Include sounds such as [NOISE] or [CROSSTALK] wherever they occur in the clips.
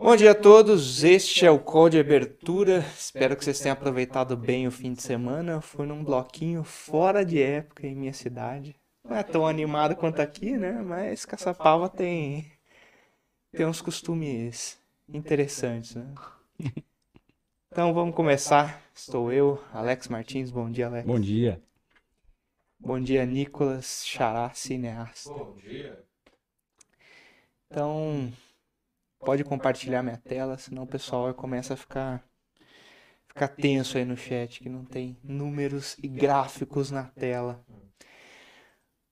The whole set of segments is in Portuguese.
Bom dia a todos, este é o call de abertura. Espero que vocês tenham aproveitado bem o fim de semana. Fui num bloquinho fora de época em minha cidade. Não é tão animado quanto aqui, né? Mas Caçapava tem, tem uns costumes interessantes, né? Então vamos começar. Estou eu, Alex Martins. Bom dia, Alex. Bom dia. Bom dia, Nicolas Xará, cineasta. Bom dia. Então, pode compartilhar minha tela, senão o pessoal começa a ficar ficar tenso aí no chat, que não tem números e gráficos na tela.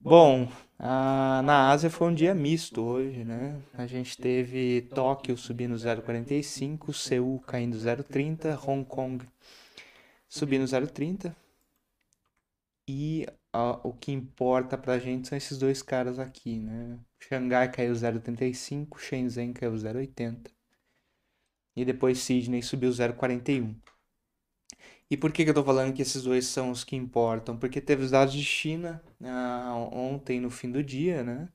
Bom, a- na Ásia foi um dia misto hoje, né? A gente teve Tóquio subindo 0,45, Seul caindo 0,30, Hong Kong subindo 0,30. E a- o que importa pra gente são esses dois caras aqui, né? Xangai caiu 0,35, Shenzhen caiu 0,80. E depois Sydney subiu 0,41. E por que que eu tô falando que esses dois são os que importam? Porque teve os dados de China ah, ontem no fim do dia, né?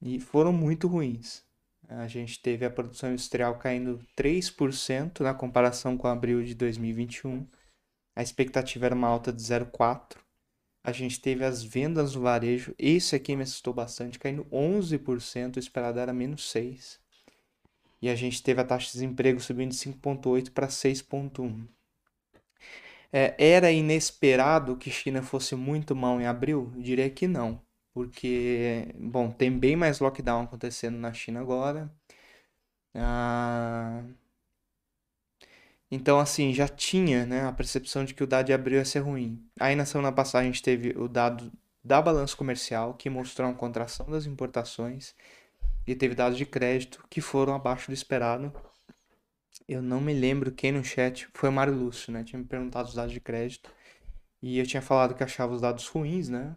E foram muito ruins. A gente teve a produção industrial caindo 3% na comparação com abril de 2021. A expectativa era uma alta de 0,4%. A gente teve as vendas no varejo, esse aqui me assustou bastante, caindo 11%, o esperado era menos 6%. E a gente teve a taxa de desemprego subindo de 5,8% para 6,1%. É, era inesperado que China fosse muito mal em abril? Eu diria que não, porque, bom, tem bem mais lockdown acontecendo na China agora. Ah, então, assim, já tinha, né, a percepção de que o dado de abril ia ser ruim. Aí na semana passada a gente teve o dado da balança comercial, que mostrou uma contração das importações, e teve dados de crédito que foram abaixo do esperado. Eu não me lembro quem no chat, foi o Mário Lúcio, né, tinha me perguntado os dados de crédito, e eu tinha falado que achava os dados ruins, né?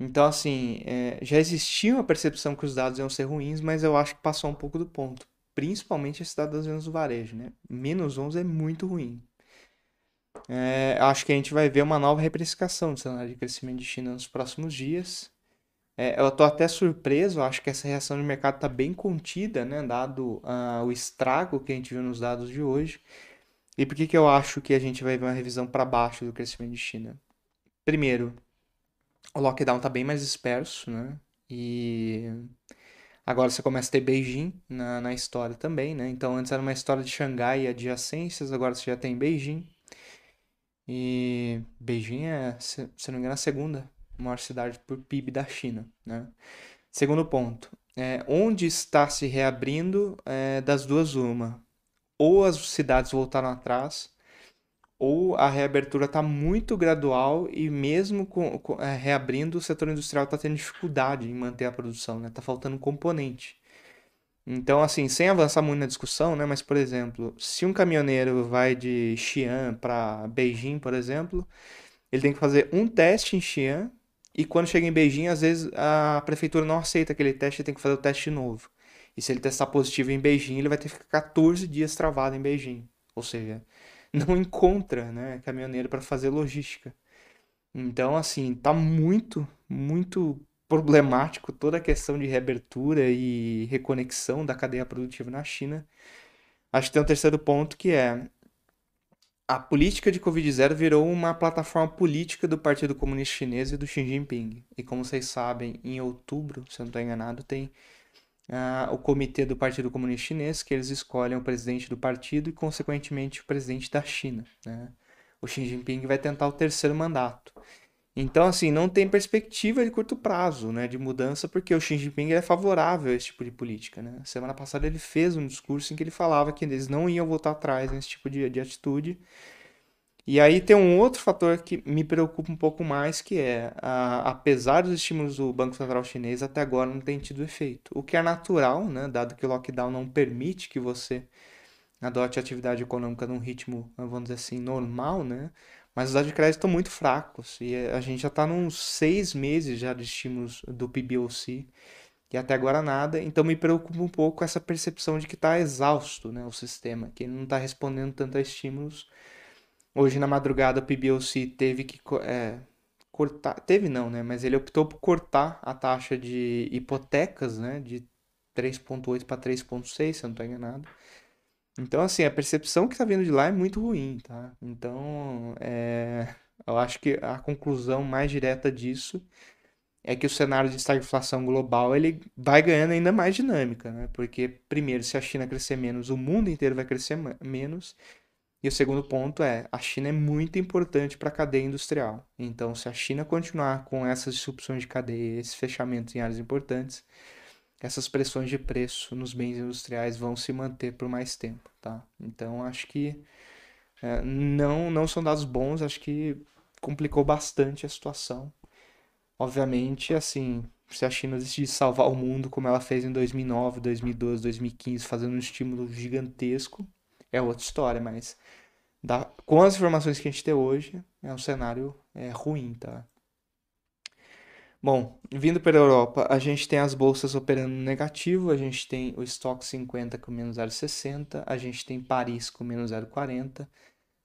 Então, assim, é, já existia uma percepção que os dados iam ser ruins, mas eu acho que passou um pouco do ponto. Principalmente das vendas do varejo, né? Menos 11 é muito ruim. É, acho que a gente vai ver uma nova reprecificação do cenário de crescimento de China nos próximos dias. É, eu tô até surpreso, acho que essa reação de mercado está bem contida, né? Dado ah, o estrago que a gente viu nos dados de hoje. E por que que eu acho que a gente vai ver uma revisão para baixo do crescimento de China? Primeiro, o lockdown está bem mais disperso, né? E agora você começa a ter Beijing na, na história também, né? Então antes era uma história de Xangai e adjacências, agora você já tem Beijing. E Beijing é, se, se não me engano, a segunda maior cidade por PIB da China, né? Segundo ponto, é, onde está se reabrindo é, das duas uma. Ou as cidades voltaram atrás, ou a reabertura está muito gradual e mesmo com, com- é, reabrindo, o setor industrial está tendo dificuldade em manter a produção, né? Tá faltando componente. Então, assim, sem avançar muito na discussão, né? Mas, por exemplo, se um caminhoneiro vai de Xi'an para Beijing, por exemplo, ele tem que fazer um teste em Xi'an e quando chega em Beijing, às vezes a prefeitura não aceita aquele teste e tem que fazer o teste novo. E se ele testar positivo em Beijing, ele vai ter que ficar 14 dias travado em Beijing. Ou seja, não encontra, né, caminhoneiro para fazer logística. Então, assim, tá muito, muito problemático toda a questão de reabertura e reconexão da cadeia produtiva na China. Acho que tem um terceiro ponto que é a política de Covid-0 virou uma plataforma política do Partido Comunista Chinês e do Xi Jinping. E como vocês sabem, em outubro, se eu não estou enganado, tem o comitê do Partido Comunista Chinês, que eles escolhem o presidente do partido e, consequentemente, o presidente da China, né? O Xi Jinping vai tentar o terceiro mandato. Então, assim, não tem perspectiva de curto prazo, né, de mudança, porque o Xi Jinping é favorável a esse tipo de política, né? Semana passada ele fez um discurso em que ele falava que eles não iam voltar atrás nesse tipo de, de atitude. E aí tem um outro fator que me preocupa um pouco mais, que é, a- apesar dos estímulos do Banco Central Chinês, até agora não tem tido efeito. O que é natural, né, dado que o lockdown não permite que você adote atividade econômica num ritmo, vamos dizer assim, normal, né? Mas os dados de crédito estão muito fracos e a gente já está nos seis meses já de estímulos do PBOC e até agora nada. Então me preocupa um pouco essa percepção de que está exausto, né, o sistema, que ele não está respondendo tanto a estímulos. Hoje na madrugada o PBOC teve que é, cortar, teve não, né? Mas ele optou por cortar a taxa de hipotecas, né? De 3.8 para 3.6, se eu não estou enganado. Então, assim, a percepção que está vindo de lá é muito ruim, tá? Então, é... eu acho que a conclusão mais direta disso é que o cenário de estagflação global ele vai ganhando ainda mais dinâmica, né? Porque, primeiro, se a China crescer menos, o mundo inteiro vai crescer menos. E o segundo ponto é, a China é muito importante para a cadeia industrial. Então, se a China continuar com essas disrupções de cadeia, esses fechamentos em áreas importantes, essas pressões de preço nos bens industriais vão se manter por mais tempo, tá? Então, acho que é, não, não são dados bons, acho que complicou bastante a situação. Obviamente, assim, se a China decidir salvar o mundo como ela fez em 2009, 2012, 2015, fazendo um estímulo gigantesco, é outra história, mas da, com as informações que a gente tem hoje, é um cenário é, ruim, tá? Bom, vindo para a Europa, a gente tem as bolsas operando negativo, a gente tem o Stock 50 com menos 0,60, a gente tem Paris com menos 0,40,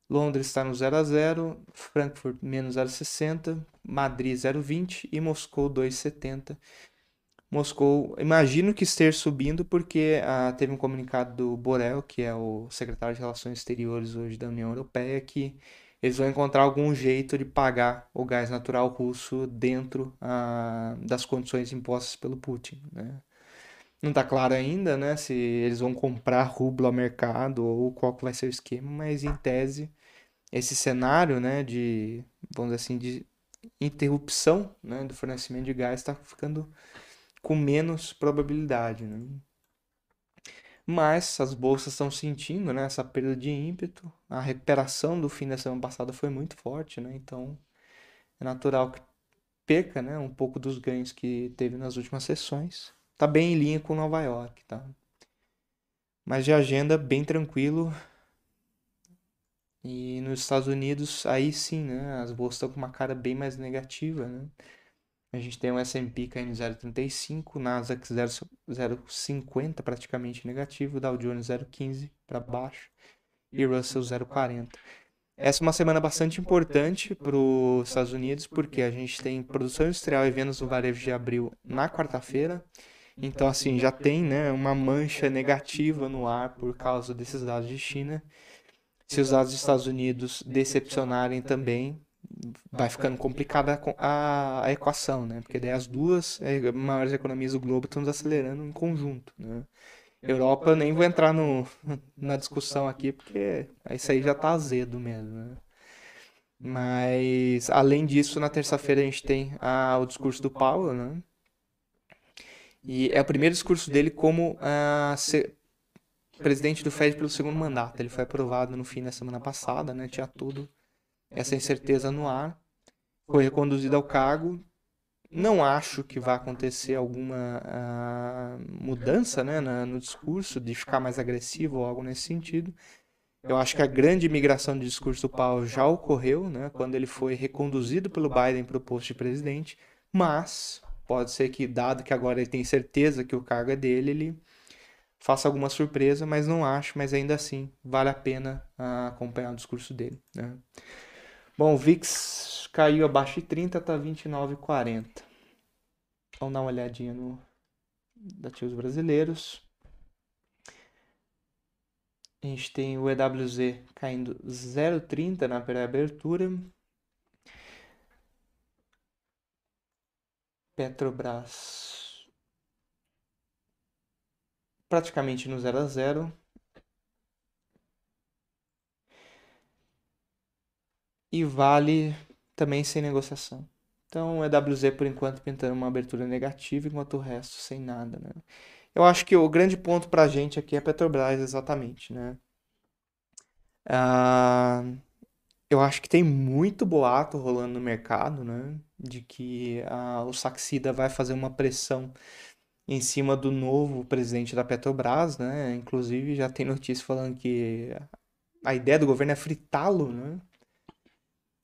Londres está no 0 a 0, Frankfurt menos 0,60, Madrid 0,20 e Moscou 2,70. Moscou, imagino que esteja subindo porque ah, teve um comunicado do Borrell, que é o secretário de Relações Exteriores hoje da União Europeia, que eles vão encontrar algum jeito de pagar o gás natural russo dentro ah, das condições impostas pelo Putin. Né? Não está claro ainda né, se eles vão comprar rublo ao mercado ou qual que vai ser o esquema, mas em tese, esse cenário né, de, vamos dizer assim, de interrupção né, do fornecimento de gás está ficando com menos probabilidade. Né? Mas as bolsas estão sentindo né, essa perda de ímpeto. A recuperação do fim da semana passada foi muito forte, né? então é natural que perca né, um pouco dos ganhos que teve nas últimas sessões. Está bem em linha com Nova York. Tá? Mas de agenda, bem tranquilo. E nos Estados Unidos, aí sim, né, as bolsas estão com uma cara bem mais negativa. Né? A gente tem o S&P caindo 0,35, Nasdaq 0,50 praticamente negativo, Dow Jones 0,15 para baixo e Russell 0,40. Essa é uma semana bastante importante para os Estados Unidos, porque a gente tem produção industrial e vendas no varejo de abril na quarta-feira. Então, assim, já tem né, uma mancha negativa no ar por causa desses dados de China. Se os dados dos Estados Unidos decepcionarem também, vai ficando complicada a, a, equação, né? Porque daí as duas é, maiores economias do globo estão acelerando em conjunto, né? Europa nem vou entrar no, [LAUGHS] na discussão aqui, porque isso aí já tá azedo mesmo, né? Mas, além disso, na terça-feira a gente tem a, o discurso do Paulo, né? E é o primeiro discurso dele como a, se, presidente do Fed pelo segundo mandato. Ele foi aprovado no fim da semana passada, né? Tinha tudo essa incerteza no ar. Foi reconduzido ao cargo. Não acho que vai acontecer alguma uh, mudança né, na, no discurso, de ficar mais agressivo ou algo nesse sentido. Eu acho que a grande migração de discurso do Paulo já ocorreu, né, quando ele foi reconduzido pelo Biden para o posto de presidente, mas pode ser que, dado que agora ele tem certeza que o cargo é dele, ele faça alguma surpresa, mas não acho, mas ainda assim vale a pena uh, acompanhar o discurso dele. Né? Bom, o VIX caiu abaixo de 30, tá 29,40. Vamos dar uma olhadinha no ativos brasileiros. A gente tem o EWZ caindo 0,30 na pré-abertura. Petrobras praticamente no 0 a 0. E Vale também sem negociação. Então, o EWZ por enquanto pintando uma abertura negativa, enquanto o resto sem nada, né? Eu acho que o grande ponto para a gente aqui é a Petrobras, exatamente, né? Ah, eu acho que tem muito boato rolando no mercado, né? De que ah, o Saxida vai fazer uma pressão em cima do novo presidente da Petrobras, né? Inclusive já tem notícia falando que a ideia do governo é fritá-lo, né?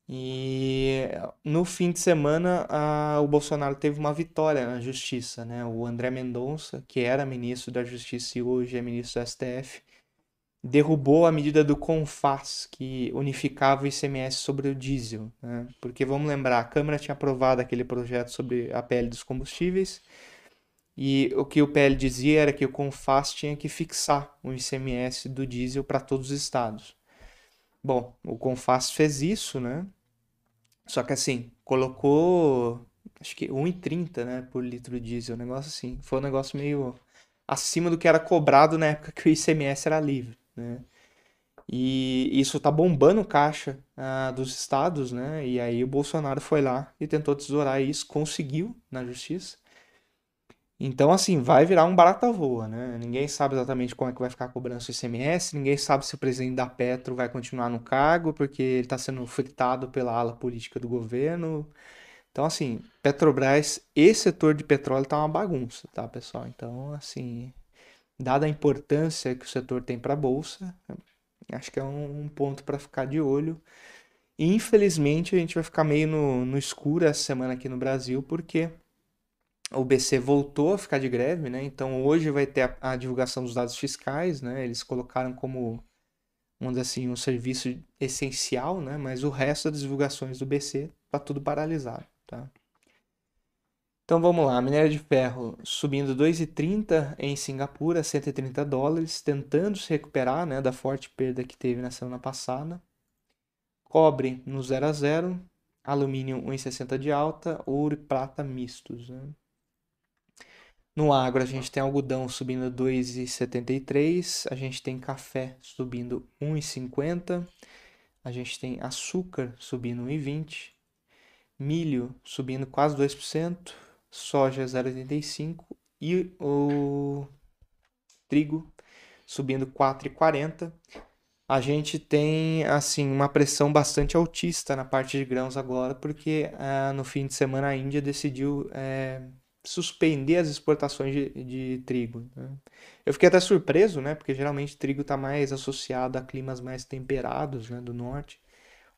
E no fim de semana, a, o Bolsonaro teve uma vitória na justiça, né? O André Mendonça, que era ministro da Justiça e hoje é ministro do STF, derrubou a medida do CONFAS, que unificava o ICMS sobre o diesel, né? Porque vamos lembrar, a Câmara tinha aprovado aquele projeto sobre a pele dos combustíveis E o que o PL dizia era que o CONFAS tinha que fixar o ICMS do diesel para todos os estados. Bom, o CONFAS fez isso, né? Só que assim, colocou acho que 1,30, né, por litro diesel, um negócio assim. Foi um negócio meio acima do que era cobrado na época que o ICMS era livre, né? E isso tá bombando caixa ah, dos estados, né? E aí o Bolsonaro foi lá e tentou tesourar isso, conseguiu na justiça. Então, assim, vai virar um barata voa, né? Ninguém sabe exatamente como é que vai ficar a cobrança do ICMS, ninguém sabe se o presidente da Petro vai continuar no cargo, porque ele está sendo fritado pela ala política do governo. Então, assim, Petrobras e setor de petróleo tá uma bagunça, tá, pessoal? Então, assim, dada a importância que o setor tem para a bolsa, acho que é um, ponto para ficar de olho. Infelizmente, a gente vai ficar meio no, no escuro essa semana aqui no Brasil, porque o BC voltou a ficar de greve, né? Então hoje vai ter a, a, divulgação dos dados fiscais, né? Eles colocaram como, vamos assim, um serviço essencial, né? Mas o resto das divulgações do BC tá tudo paralisado. Tá? Então vamos lá, minério de ferro subindo 2,30 em Singapura, 130 dólares, tentando se recuperar né, da forte perda que teve na semana passada. Cobre no 0 a 0, alumínio 1,60 de alta, ouro e prata mistos. Né? No agro a gente tem algodão subindo 2,73, a gente tem café subindo 1,50, a gente tem açúcar subindo 1,20, milho subindo quase 2%, soja 0,85% e o trigo subindo 4,40%. A gente tem assim uma pressão bastante altista na parte de grãos agora, porque ah, no fim de semana a Índia decidiu é, suspender as exportações de, de trigo. Né? Eu fiquei até surpreso, né? Porque geralmente trigo está mais associado a climas mais temperados né? do norte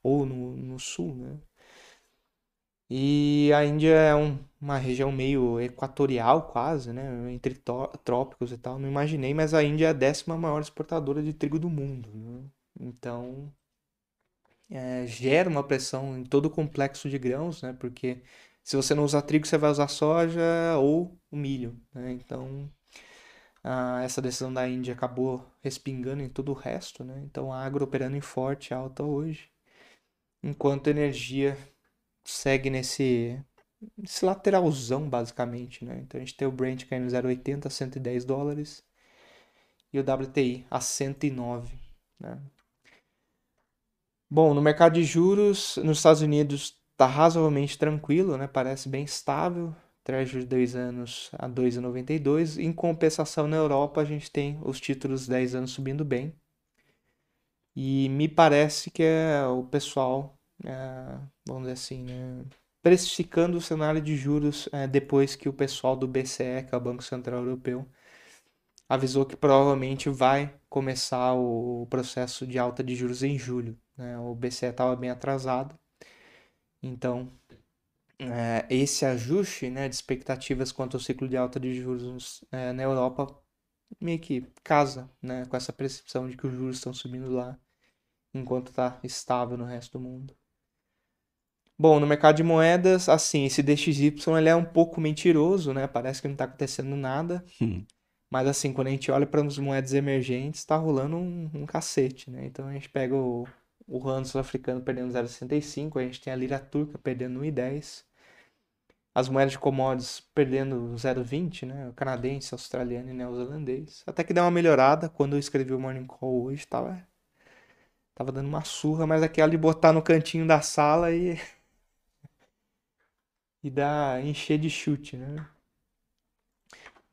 ou no, no sul, né? E a Índia é um, uma região meio equatorial, quase, né? Entre trópicos e tal. Não imaginei, mas a Índia é a décima maior exportadora de trigo do mundo. Né? Então, é, gera uma pressão em todo o complexo de grãos, né? Porque se você não usar trigo, você vai usar soja ou o milho, né? Então, a, essa decisão da Índia acabou respingando em todo o resto, né? Então, a agro operando em forte alta hoje, enquanto a energia segue nesse, nesse lateralzão, basicamente, né? Então a gente tem o Brent caindo 0,80 a 110 dólares e o WTI a 109, né? Bom, no mercado de juros, nos Estados Unidos está razoavelmente tranquilo, né? Parece bem estável. Treasury de 2 anos a 2,92. Em compensação, na Europa, a gente tem os títulos 10 anos subindo bem. E me parece que é o pessoal é, vamos dizer assim, né, precificando o cenário de juros é, depois que o pessoal do BCE, que é o Banco Central Europeu, avisou que provavelmente vai começar o processo de alta de juros em julho. Né? O BCE estava bem atrasado, então é, esse ajuste né, de expectativas quanto ao ciclo de alta de juros é, na Europa meio que casa né, com essa percepção de que os juros estão subindo lá enquanto está estável no resto do mundo. Bom, no mercado de moedas, assim, esse DXY ele é um pouco mentiroso, né? Parece que não está acontecendo nada. Hum. Mas assim, quando a gente olha para as moedas emergentes, está rolando um, um, cacete, né? Então a gente pega o, o rand sul-africano perdendo 0,65, a gente tem a lira turca perdendo 1,10. As moedas de commodities perdendo 0,20, né? O canadense, australiano e neozelandês. Até que deu uma melhorada. Quando eu escrevi o Morning Call hoje, tava, tava dando uma surra, mas aquela de botar no cantinho da sala e [LAUGHS] e dá encher de chute, né?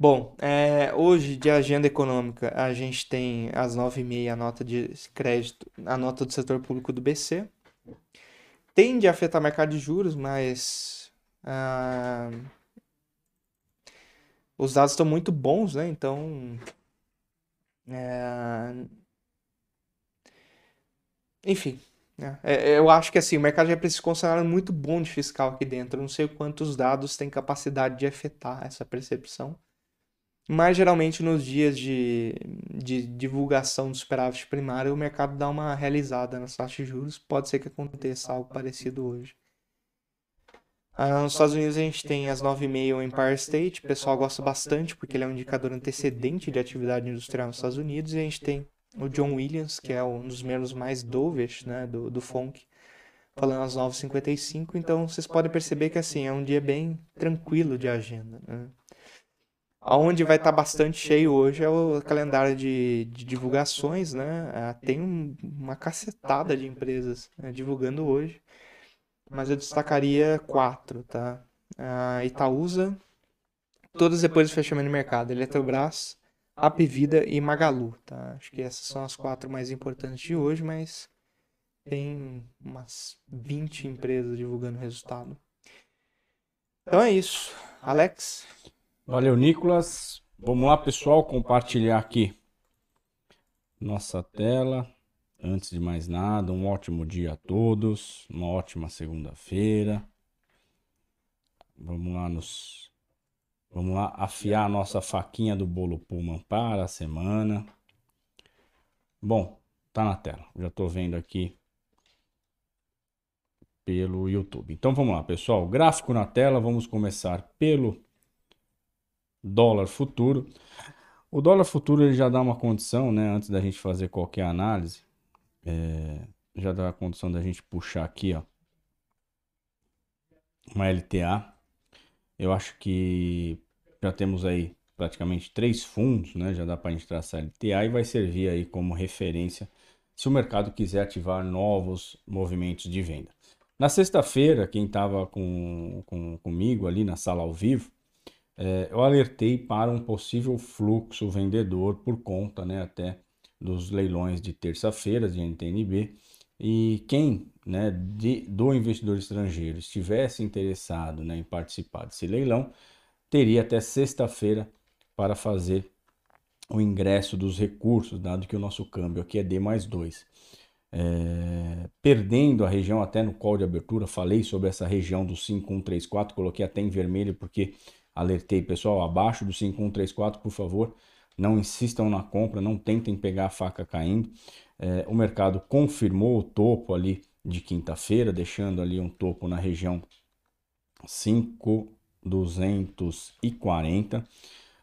Bom, é, hoje de agenda econômica a gente tem às 9h30 a nota de crédito, a nota do setor público do BC. Tende a afetar o mercado de juros, mas ah, os dados estão muito bons, né? Então, é, enfim, é, é, eu acho que assim, o mercado já precisa um cenário muito bom de fiscal aqui dentro. Eu não sei quantos dados têm capacidade de afetar essa percepção. Mas geralmente nos dias de, de divulgação do superávit primário, o mercado dá uma realizada nas taxas de juros. Pode ser que aconteça algo parecido hoje. Ah, nos Estados Unidos a gente tem as 9,5 o Empire State, o pessoal gosta bastante porque ele é um indicador antecedente de atividade industrial nos Estados Unidos, e a gente tem o John Williams, que é um dos membros mais dovish, né, do, do funk, falando às 9h55, então vocês podem perceber que assim, é um dia bem tranquilo de agenda, né? Onde vai estar bastante cheio hoje é o calendário de, de divulgações, né? Ah, tem um, uma cacetada de empresas né, divulgando hoje, mas eu destacaria quatro, tá? A Itaúsa, todas depois do fechamento do mercado, Eletrobras, Apvida e Magalu, tá? Acho que essas são as quatro mais importantes de hoje, mas tem umas 20 empresas divulgando resultado. Então é isso. Alex? Valeu, Nicolas. Vamos lá, pessoal, compartilhar aqui nossa tela. Antes de mais nada, um ótimo dia a todos, uma ótima segunda-feira. Vamos lá nos Vamos lá afiar a nossa faquinha do bolo Pullman para a semana. Bom, tá na tela. Já estou vendo aqui pelo YouTube. Então vamos lá, pessoal. Gráfico na tela. Vamos começar pelo dólar futuro. O dólar futuro ele já dá uma condição, né? Antes da gente fazer qualquer análise, é, já dá a condição da gente puxar aqui, ó, uma LTA. Eu acho que já temos aí praticamente três fundos, né? Já dá para a gente traçar LTA e vai servir aí como referência se o mercado quiser ativar novos movimentos de venda. Na sexta-feira, quem estava com, com, comigo ali na sala ao vivo, é, eu alertei para um possível fluxo vendedor por conta né, até dos leilões de terça-feira de NTNB. E quem né, de, do investidor estrangeiro estivesse interessado né, em participar desse leilão, teria até sexta-feira para fazer o ingresso dos recursos, dado que o nosso câmbio aqui é D mais 2. É, perdendo a região até no call de abertura, falei sobre essa região do 5134, coloquei até em vermelho porque alertei, pessoal, abaixo do 5134, por favor, não insistam na compra, não tentem pegar a faca caindo. É, o mercado confirmou o topo ali de quinta-feira, deixando ali um topo na região 5240.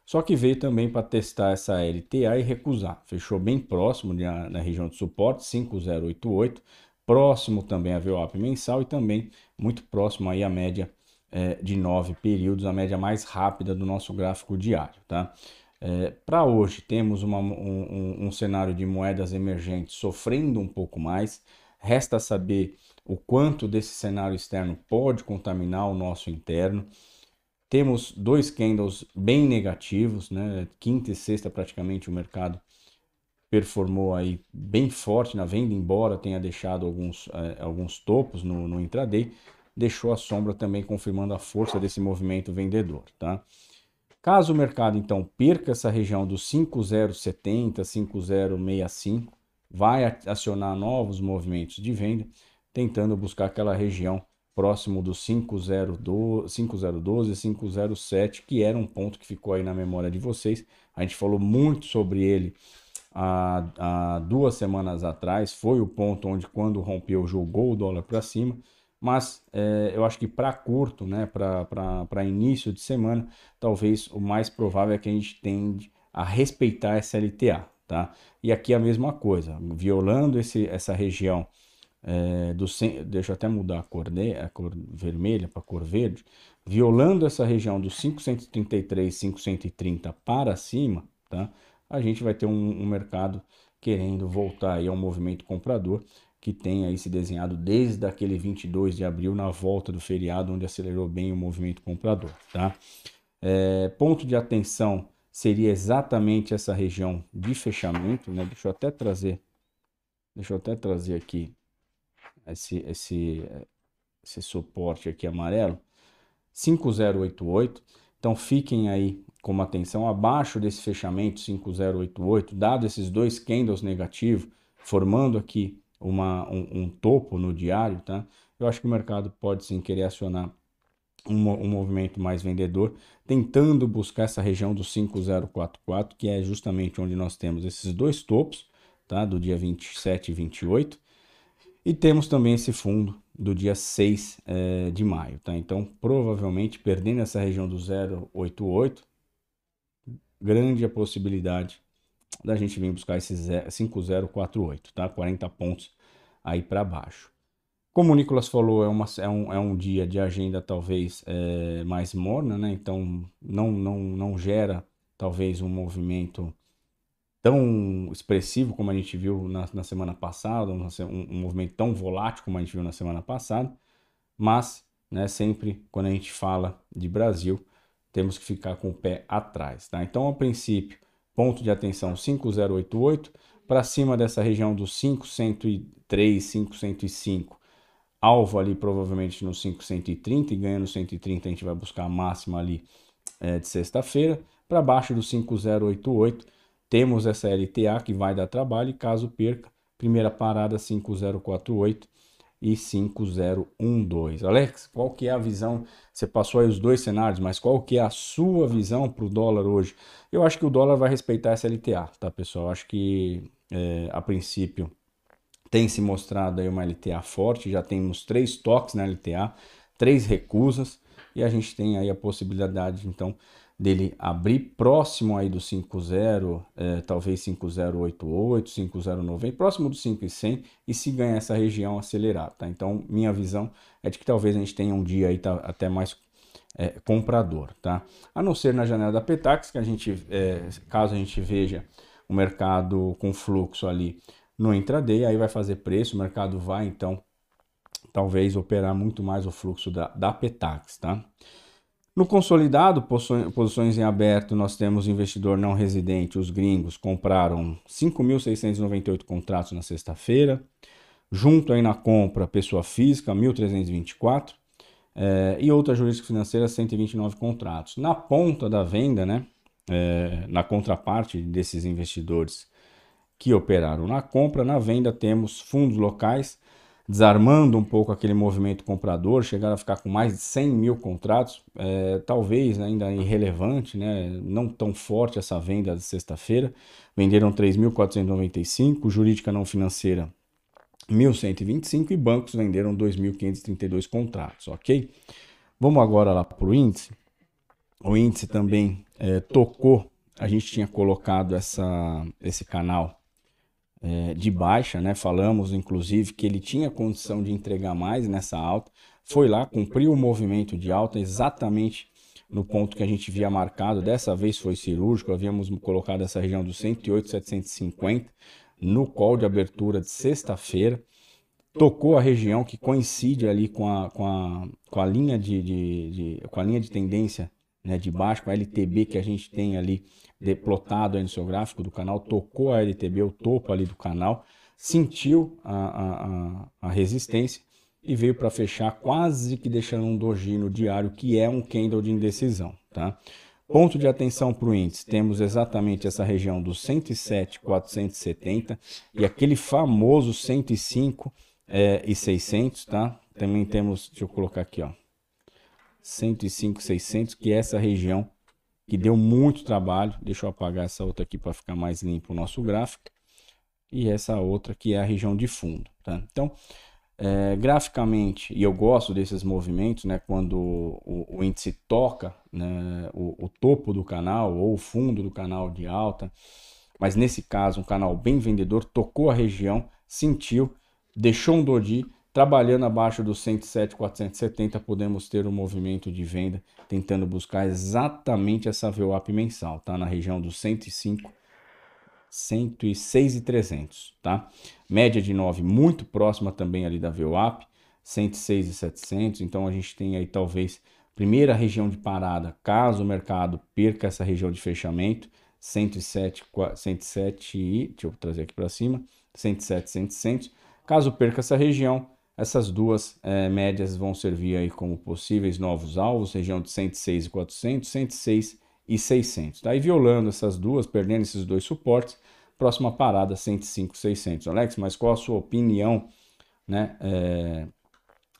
Só que veio também para testar essa LTA e recusar. Fechou bem próximo na, na região de suporte, 5088, próximo também a VWAP mensal e também muito próximo aí à média é, de nove períodos, a média mais rápida do nosso gráfico diário. Tá? É, Para hoje, temos uma, um, um, cenário de moedas emergentes sofrendo um pouco mais. Resta saber o quanto desse cenário externo pode contaminar o nosso interno. Temos dois candles bem negativos, né? quinta e sexta praticamente o mercado performou aí bem forte na venda, embora tenha deixado alguns, é, alguns topos no, no intraday deixou a sombra também confirmando a força desse movimento vendedor, tá? Caso o mercado então perca essa região dos 5070, 5065, vai acionar novos movimentos de venda, tentando buscar aquela região próximo do 5012, 5012 5007, que era um ponto que ficou aí na memória de vocês. A gente falou muito sobre ele há, há duas semanas atrás. Foi o ponto onde, quando rompeu, jogou o dólar para cima mas é, eu acho que para curto, né, para início de semana, talvez o mais provável é que a gente tende a respeitar essa LTA, tá? E aqui a mesma coisa, violando esse, essa região é, do deixa eu até mudar a cor, de, a cor vermelha para cor verde, violando essa região dos 533, 530 para cima, tá? A gente vai ter um, um mercado querendo voltar aí ao movimento comprador que tem aí se desenhado desde aquele 22 de abril na volta do feriado, onde acelerou bem o movimento comprador, tá? É, ponto de atenção seria exatamente essa região de fechamento, né? Deixa eu até trazer, deixa eu até trazer aqui esse, esse, esse suporte aqui amarelo, 5088. Então fiquem aí com uma atenção abaixo desse fechamento 5088, dado esses dois candles negativos, formando aqui uma, um, um, topo no diário, tá? Eu acho que o mercado pode sim querer acionar um, um movimento mais vendedor, tentando buscar essa região do 5044, que é justamente onde nós temos esses dois topos, tá? Do dia 27 e 28. E temos também esse fundo do dia 6 é, de maio, tá? Então, provavelmente, perdendo essa região do 088, grande a possibilidade da gente vir buscar esse 5048, tá? 40 pontos aí para baixo. Como o Nicolas falou, é, uma, é, um, é um dia de agenda talvez é, mais morna, né? Então não, não, não gera talvez um movimento tão expressivo como a gente viu na, na semana passada, um, um, movimento tão volátil como a gente viu na semana passada, mas né, sempre quando a gente fala de Brasil, temos que ficar com o pé atrás. Tá? Então, a princípio, ponto de atenção 5088, para cima dessa região dos 5103, 5105, alvo ali provavelmente no 5130 e ganhando 130 a gente vai buscar a máxima ali é, de sexta-feira. Para baixo do 5088 temos essa LTA que vai dar trabalho e caso perca, primeira parada 5048 e 5012. Alex, qual que é a visão? Você passou aí os dois cenários, mas qual que é a sua visão para o dólar hoje? Eu acho que o dólar vai respeitar essa LTA, tá pessoal? Eu acho que é, a princípio tem se mostrado aí uma LTA forte, já temos três toques na LTA, três recusas e a gente tem aí a possibilidade então dele abrir próximo aí do 50, é, talvez 5088, 5090, próximo do 5100 e se ganhar essa região acelerar, tá? Então, minha visão é de que talvez a gente tenha um dia aí tá, até mais é, comprador, tá? A não ser na janela da Petax, que a gente, é, caso a gente veja o mercado com fluxo ali no intraday, aí vai fazer preço, o mercado vai então talvez operar muito mais o fluxo da, da Petax, tá? No consolidado, posições em aberto, nós temos investidor não residente, os gringos compraram 5.698 contratos na sexta-feira. Junto aí na compra, pessoa física, 1.324. É, e outra jurídica financeira, 129 contratos. Na ponta da venda, né, é, na contraparte desses investidores que operaram na compra, na venda temos fundos locais desarmando um pouco aquele movimento comprador, chegaram a ficar com mais de 100 mil contratos, é, talvez ainda irrelevante, né? não tão forte essa venda de sexta-feira, venderam 3.495, jurídica não financeira 1.125 e bancos venderam 2.532 contratos, ok? Vamos agora lá para o índice. O índice também é, tocou, a gente tinha colocado essa, esse canal é, de baixa, né? Falamos, inclusive, que ele tinha condição de entregar mais nessa alta. Foi lá, cumpriu o movimento de alta exatamente no ponto que a gente via marcado. Dessa vez foi cirúrgico, havíamos colocado essa região dos 108,750 no call de abertura de sexta-feira. Tocou a região que coincide ali com a, com a, com a, linha, de, de, de com a linha de tendência né, de baixo, com a LTB que a gente tem ali plotado aí no seu gráfico do canal, tocou a LTB, o topo ali do canal, sentiu a, a, a resistência e veio para fechar quase que deixando um doji no diário, que é um candle de indecisão. Tá? Ponto de atenção para o índice, temos exatamente essa região dos 107,470 e aquele famoso 105 é, e 600, tá? Também temos, deixa eu colocar aqui, ó, 105, 600, que é essa região que deu muito trabalho. Deixa eu apagar essa outra aqui para ficar mais limpo o nosso gráfico. E essa outra que é a região de fundo. Tá? Então, é, graficamente, e eu gosto desses movimentos, né, quando o, o índice toca né, o, o, topo do canal ou o fundo do canal de alta, mas nesse caso um canal bem vendedor, tocou a região, sentiu, deixou um doji, Trabalhando abaixo dos 107,470, podemos ter um movimento de venda tentando buscar exatamente essa VWAP mensal, tá? Na região dos 105, 106 e 300, tá? Média de 9 muito próxima também ali da VWAP, 106 e 700, então a gente tem aí talvez primeira região de parada, caso o mercado perca essa região de fechamento, 107, 107 e, deixa eu trazer aqui para cima, 107, 100, caso perca essa região, essas duas é, médias vão servir aí como possíveis novos alvos, região de 106 e 400, 106 e 600. Daí violando essas duas, perdendo esses dois suportes, próxima parada 105 600. Alex, mas qual a sua opinião, né, é,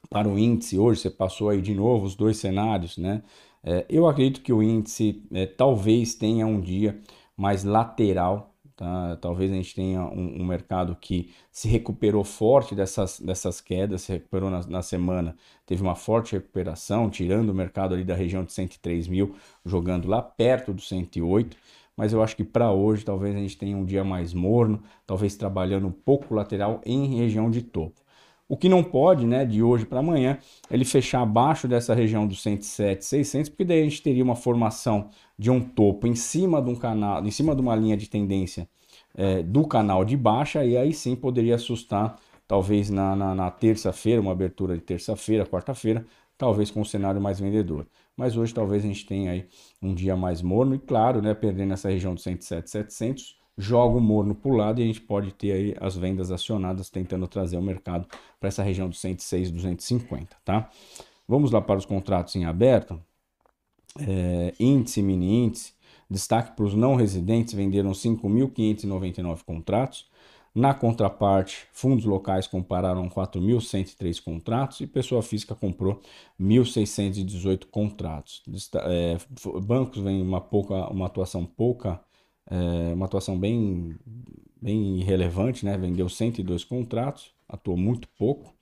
para o índice hoje? Você passou aí de novo os dois cenários, né? É, eu acredito que o índice é, talvez tenha um dia mais lateral Tá? Talvez a gente tenha um, um, mercado que se recuperou forte dessas, dessas quedas, se recuperou na, na, semana, teve uma forte recuperação, tirando o mercado ali da região de 103 mil, jogando lá perto do 108. Mas eu acho que para hoje talvez a gente tenha um dia mais morno, talvez trabalhando um pouco lateral em região de topo. O que não pode, né, de hoje para amanhã, ele fechar abaixo dessa região dos 107, 600, porque daí a gente teria uma formação de um topo em cima de um canal, em cima de uma linha de tendência é, do canal de baixa, e aí sim poderia assustar, talvez na, na, na terça-feira, uma abertura de terça-feira, quarta-feira, talvez com um cenário mais vendedor. Mas hoje talvez a gente tenha aí um dia mais morno e claro, né, perdendo essa região dos 107, 700, joga o morno para o lado e a gente pode ter aí as vendas acionadas tentando trazer o mercado para essa região dos 106, 250, tá? Vamos lá para os contratos em aberto. É, índice, mini índice. Destaque para os não residentes, venderam 5.599 contratos. Na contraparte, fundos locais compararam 4.103 contratos e pessoa física comprou 1.618 contratos. É, bancos vêm uma pouca, uma atuação pouca é, uma atuação bem, bem irrelevante, né? Vendeu 102 contratos, atuou muito pouco.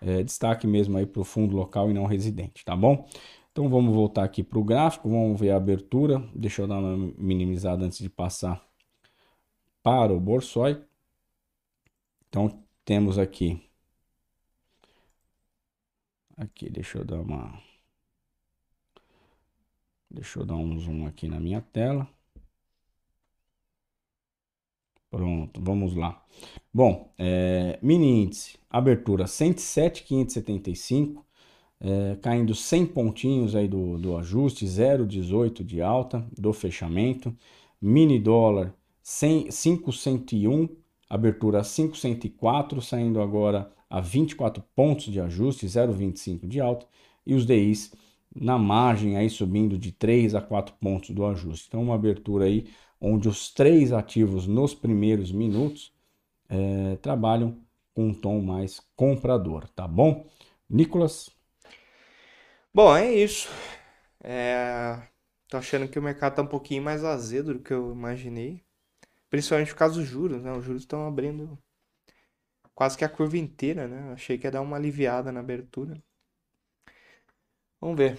É, destaque mesmo aí para o fundo local e não residente, tá bom? Então vamos voltar aqui para o gráfico, vamos ver a abertura. Deixa eu dar uma minimizada antes de passar para o Borsoi. Então temos aqui. Aqui, deixa eu dar uma. Deixa eu dar um zoom aqui na minha tela. Pronto, vamos lá. Bom, é, mini índice, abertura 107,575, é, caindo 100 pontinhos aí do, do ajuste, 0,18 de alta do fechamento. Mini dólar 501, abertura 504, saindo agora a 24 pontos de ajuste, 0,25 de alta. E os DIs na margem aí subindo de 3 a 4 pontos do ajuste. Então uma abertura aí onde os três ativos nos primeiros minutos é, trabalham com um tom mais comprador, tá bom? Nicolas? Bom, é isso. É... Tô achando que o mercado tá um pouquinho mais azedo do que eu imaginei. Principalmente por causa dos juros, né? Os juros estão abrindo quase que a curva inteira, né? Achei que ia dar uma aliviada na abertura. Vamos ver.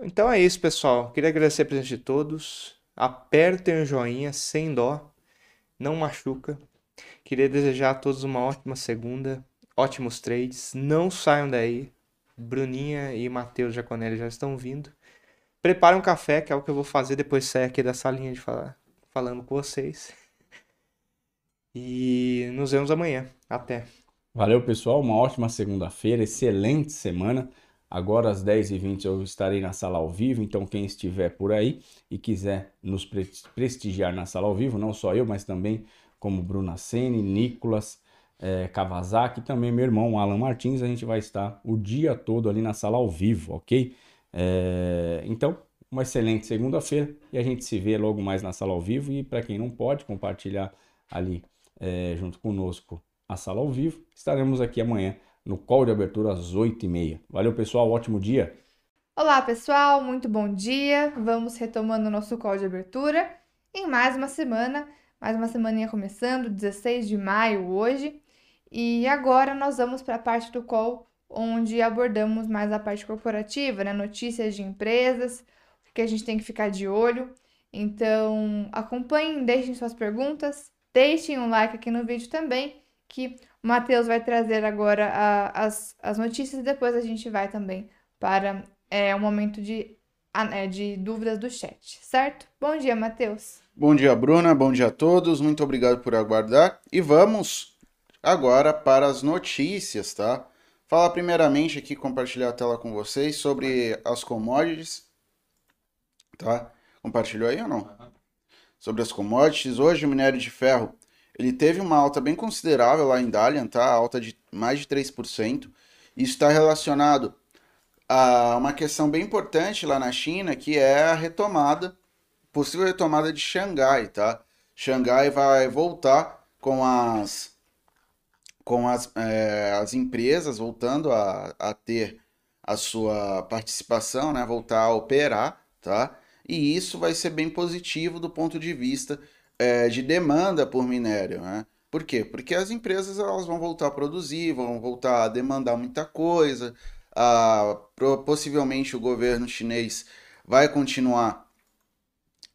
Então é isso, pessoal. Queria agradecer a presença de todos. Apertem o joinha sem dó, não machuca. Queria desejar a todos uma ótima segunda, ótimos trades. Não saiam daí. Bruninha e Matheus Jaconelli já estão vindo. Prepare um café, que é o que eu vou fazer depois de sair aqui dessa linha de falar, falando com vocês. E nos vemos amanhã. Até. Valeu, pessoal. Uma ótima segunda-feira, excelente semana. Agora às 10h20 eu estarei na sala ao vivo, então quem estiver por aí e quiser nos prestigiar na sala ao vivo, não só eu, mas também como Bruna Sene, Nicolas é, Kawasaki, também meu irmão Alan Martins, a gente vai estar o dia todo ali na sala ao vivo, ok? É, então, uma excelente segunda-feira e a gente se vê logo mais na sala ao vivo e para quem não pode compartilhar ali é, junto conosco a sala ao vivo, estaremos aqui amanhã no call de abertura às 8h30. Valeu, pessoal, ótimo dia! Olá, pessoal, muito bom dia! Vamos retomando o nosso call de abertura em mais uma semana, mais uma semaninha começando, 16 de maio hoje. E agora nós vamos para a parte do call onde abordamos mais a parte corporativa, né? Notícias de empresas, que a gente tem que ficar de olho. Então, acompanhem, deixem suas perguntas, deixem um like aqui no vídeo também, que o Matheus vai trazer agora a, as, as notícias e depois a gente vai também para é, um momento de, é, de dúvidas do chat, certo? Bom dia, Matheus. Bom dia, Bruna. Bom dia a todos. Muito obrigado por aguardar. E vamos agora para as notícias, tá? Falar primeiramente aqui, compartilhar a tela com vocês sobre as commodities, tá? Compartilhou aí ou não? Sobre as commodities. Hoje o minério de ferro ele teve uma alta bem considerável lá em Dalian, tá? Alta de mais de 3%. Isso está relacionado a uma questão bem importante lá na China, que é a retomada, possível retomada de Xangai, tá? Xangai vai voltar com as com as, é, as empresas voltando a, a ter a sua participação, né? Voltar a operar, tá? E isso vai ser bem positivo do ponto de vista é, de demanda por minério, né? Por quê? Porque as empresas elas vão voltar a produzir, vão voltar a demandar muita coisa, a, possivelmente o governo chinês vai continuar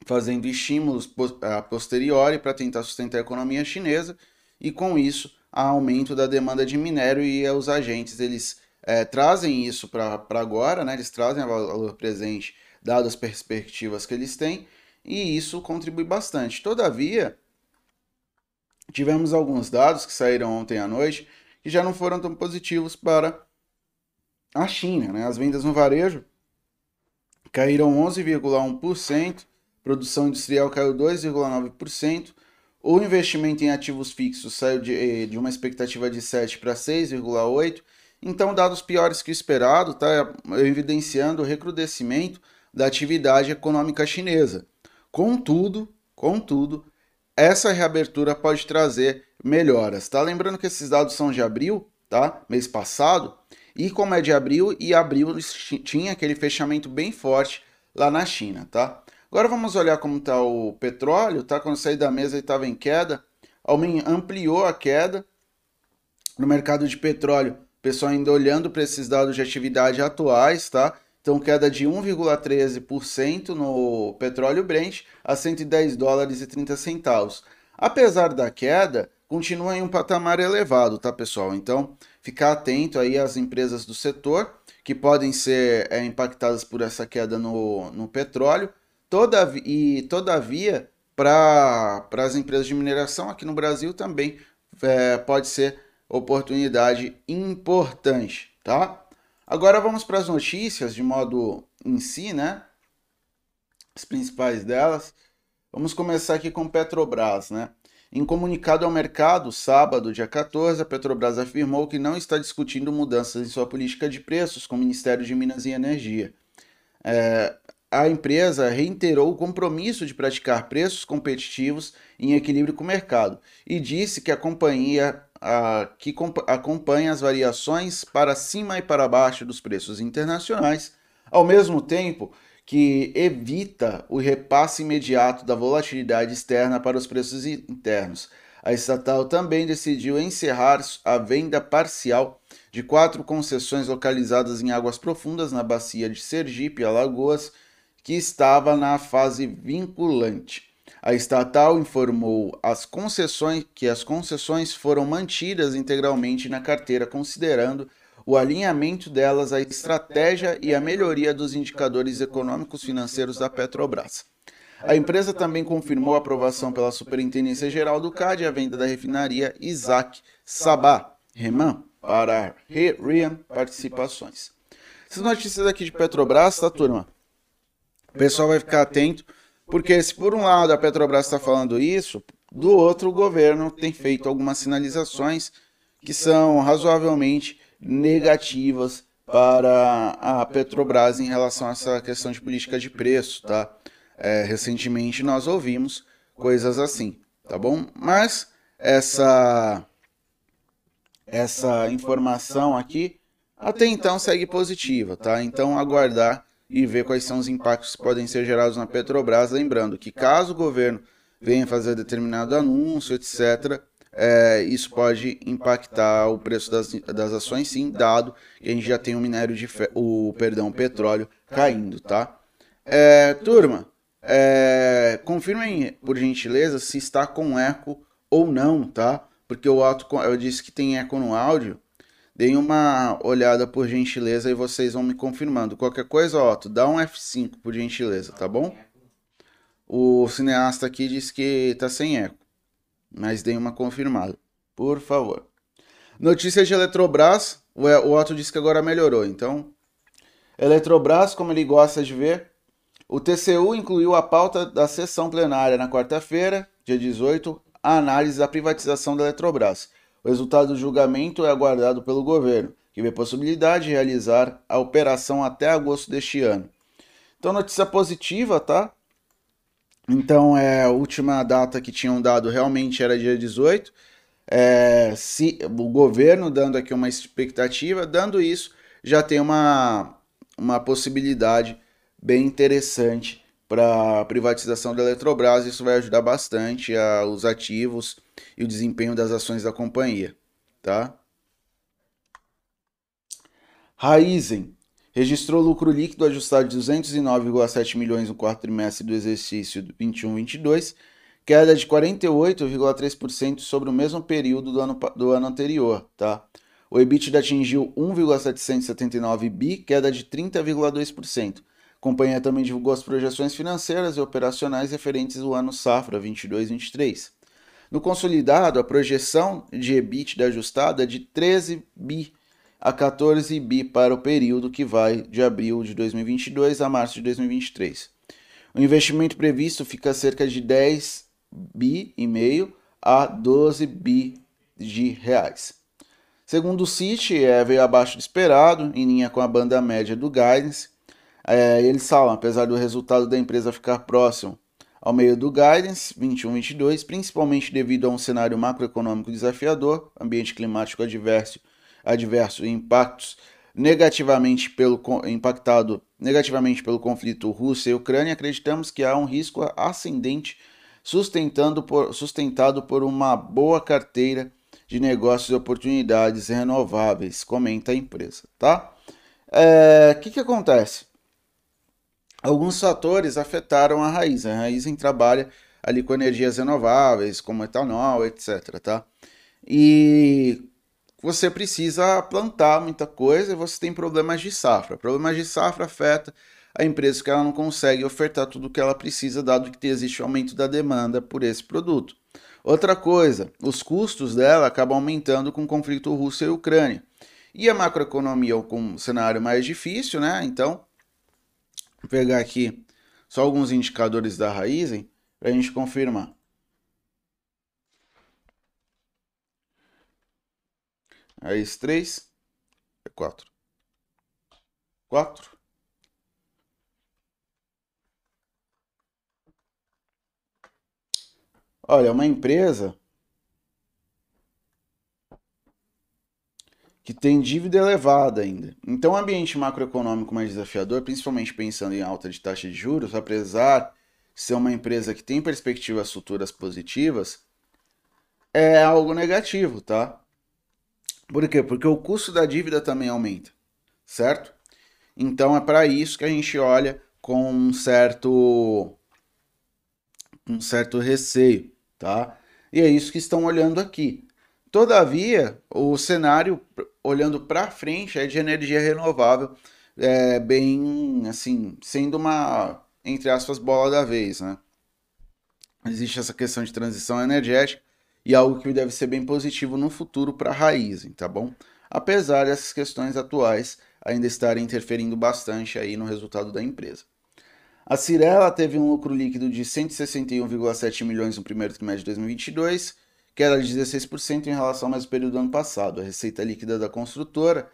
fazendo estímulos a posteriori para tentar sustentar a economia chinesa e com isso há aumento da demanda de minério e os agentes eles é, trazem isso para agora, né? eles trazem valor presente dadas as perspectivas que eles têm e isso contribui bastante. Todavia, tivemos alguns dados que saíram ontem à noite que já não foram tão positivos para a China. Né? As vendas no varejo caíram 11,1%, produção industrial caiu 2,9%, o investimento em ativos fixos saiu de, eh, de uma expectativa de 7 para 6,8%, então dados piores que o esperado, tá evidenciando o recrudescimento da atividade econômica chinesa. Contudo, contudo, essa reabertura pode trazer melhoras, tá? Lembrando que esses dados são de abril, tá? Mês passado, e como é de abril, e abril tinha aquele fechamento bem forte lá na China, tá? Agora vamos olhar como está o petróleo, tá? Quando saí da mesa ele estava em queda, ampliou a queda. No mercado de petróleo, pessoal ainda olhando para esses dados de atividade atuais, tá? Então, queda de 1,13% no petróleo Brent a 110 dólares e 30 centavos. Apesar da queda, continua em um patamar elevado, tá, pessoal? Então, ficar atento aí às empresas do setor que podem ser é, impactadas por essa queda no, no petróleo. Todavia, e, todavia, para as empresas de mineração aqui no Brasil também é, pode ser oportunidade importante, tá? Agora vamos para as notícias de modo em si, né? As principais delas. Vamos começar aqui com Petrobras, né? Em comunicado ao mercado, sábado, dia 14, a Petrobras afirmou que não está discutindo mudanças em sua política de preços com o Ministério de Minas e Energia. É, a empresa reiterou o compromisso de praticar preços competitivos em equilíbrio com o mercado e disse que a companhia a, que acompanha as variações para cima e para baixo dos preços internacionais, ao mesmo tempo que evita o repasse imediato da volatilidade externa para os preços internos. A estatal também decidiu encerrar a venda parcial de quatro concessões localizadas em águas profundas na bacia de Sergipe Alagoas, que estava na fase vinculante. A estatal informou as concessões que as concessões foram mantidas integralmente na carteira, considerando o alinhamento delas à estratégia e à melhoria dos indicadores econômicos financeiros da Petrobras. A empresa também confirmou a aprovação pela Superintendência Geral do CAD a venda da refinaria Isaac Sabah Reman para Rian Participações. Essas notícias aqui de Petrobras, tá, turma? O pessoal vai ficar atento porque se por um lado a Petrobras está falando isso, do outro o governo tem feito algumas sinalizações que são razoavelmente negativas para a Petrobras em relação a essa questão de política de preço, tá? É, recentemente nós ouvimos coisas assim, tá bom? Mas essa essa informação aqui até então segue positiva, tá? Então aguardar e ver quais são os impactos que podem ser gerados na Petrobras. Lembrando que caso o governo venha fazer determinado anúncio, etc., é, isso pode impactar o preço das, das ações, sim, dado que a gente já tem o minério de o perdão, o petróleo caindo, tá? É, turma, é, confirmem por gentileza se está com eco ou não, tá? Porque o eu disse que tem eco no áudio. Deem uma olhada por gentileza e vocês vão me confirmando. Qualquer coisa, Otto, dá um F5 por gentileza, tá bom? O cineasta aqui disse que tá sem eco, mas deem uma confirmada, por favor. Notícia de Eletrobras, o Otto disse que agora melhorou, então. Eletrobras, como ele gosta de ver, o TCU incluiu a pauta da sessão plenária na quarta-feira, dia 18, a análise da privatização da Eletrobras. O resultado do julgamento é aguardado pelo governo, que vê possibilidade de realizar a operação até agosto deste ano. Então, notícia positiva, tá? Então, é, a última data que tinham dado realmente era dia 18. É, se o governo dando aqui uma expectativa, dando isso, já tem uma, uma possibilidade bem interessante para a privatização da Eletrobras. Isso vai ajudar bastante a, os ativos e o desempenho das ações da companhia, tá? Raizen registrou lucro líquido ajustado de 209,7 milhões no quarto trimestre do exercício 21/22, queda de 48,3% sobre o mesmo período do ano, do ano anterior, tá? O EBITDA atingiu 1,779 bi, queda de 30,2%. A companhia também divulgou as projeções financeiras e operacionais referentes ao ano safra 22/23. No consolidado, a projeção de EBITDA ajustada é de 13 bi a 14 bi para o período que vai de abril de 2022 a março de 2023. O investimento previsto fica cerca de 10 bi e meio a 12 bi de reais. Segundo o Citi, é, veio abaixo do esperado, em linha com a banda média do guidance. É, eles falam, apesar do resultado da empresa ficar próximo ao meio do guidance 21-22, principalmente devido a um cenário macroeconômico desafiador, ambiente climático adverso, adverso e impactos negativamente pelo impactado negativamente pelo conflito Rússia e Ucrânia, acreditamos que há um risco ascendente sustentando por, sustentado por uma boa carteira de negócios e oportunidades renováveis, comenta a empresa, tá? O é, que, que acontece? Alguns fatores afetaram a raiz. A raiz trabalha ali com energias renováveis, como etanol, etc, tá? E você precisa plantar muita coisa e você tem problemas de safra. Problemas de safra afeta a empresa que ela não consegue ofertar tudo o que ela precisa, dado que existe aumento da demanda por esse produto. Outra coisa, os custos dela acabam aumentando com o conflito Rússia e Ucrânia. E a macroeconomia com um cenário mais difícil, né? Então, vou pegar aqui só alguns indicadores da Raizen para a gente confirmar. Raiz 3 é 4. 4. Olha, uma empresa que tem dívida elevada ainda. Então, o ambiente macroeconômico mais desafiador, principalmente pensando em alta de taxa de juros, apesar de ser uma empresa que tem perspectivas futuras positivas, é algo negativo, tá? Por quê? Porque o custo da dívida também aumenta, certo? Então é para isso que a gente olha com um certo um certo receio tá? E é isso que estão olhando aqui. Todavia, o cenário olhando para frente é de energia renovável, é, bem assim, sendo uma entre aspas bola da vez, né? Existe essa questão de transição energética e algo que deve ser bem positivo no futuro para a raiz, tá bom? Apesar dessas questões atuais ainda estarem interferindo bastante aí no resultado da empresa. A Cirela teve um lucro líquido de 161,7 milhões no primeiro trimestre de 2022, que era de 16% em relação ao mesmo período do ano passado. A receita líquida da construtora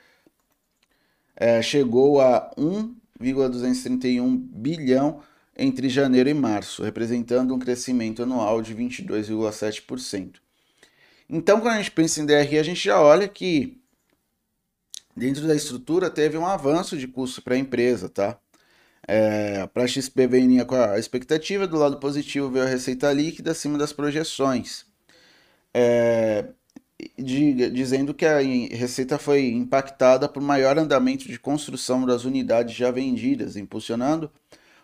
é, chegou a 1,231 bilhão entre janeiro e março, representando um crescimento anual de 22,7%. Então, quando a gente pensa em DRI, a gente já olha que dentro da estrutura teve um avanço de custo para a empresa, tá? É, para a XP vinha com a expectativa, do lado positivo veio a receita líquida acima das projeções. É, de, dizendo que a receita foi impactada por maior andamento de construção das unidades já vendidas, impulsionando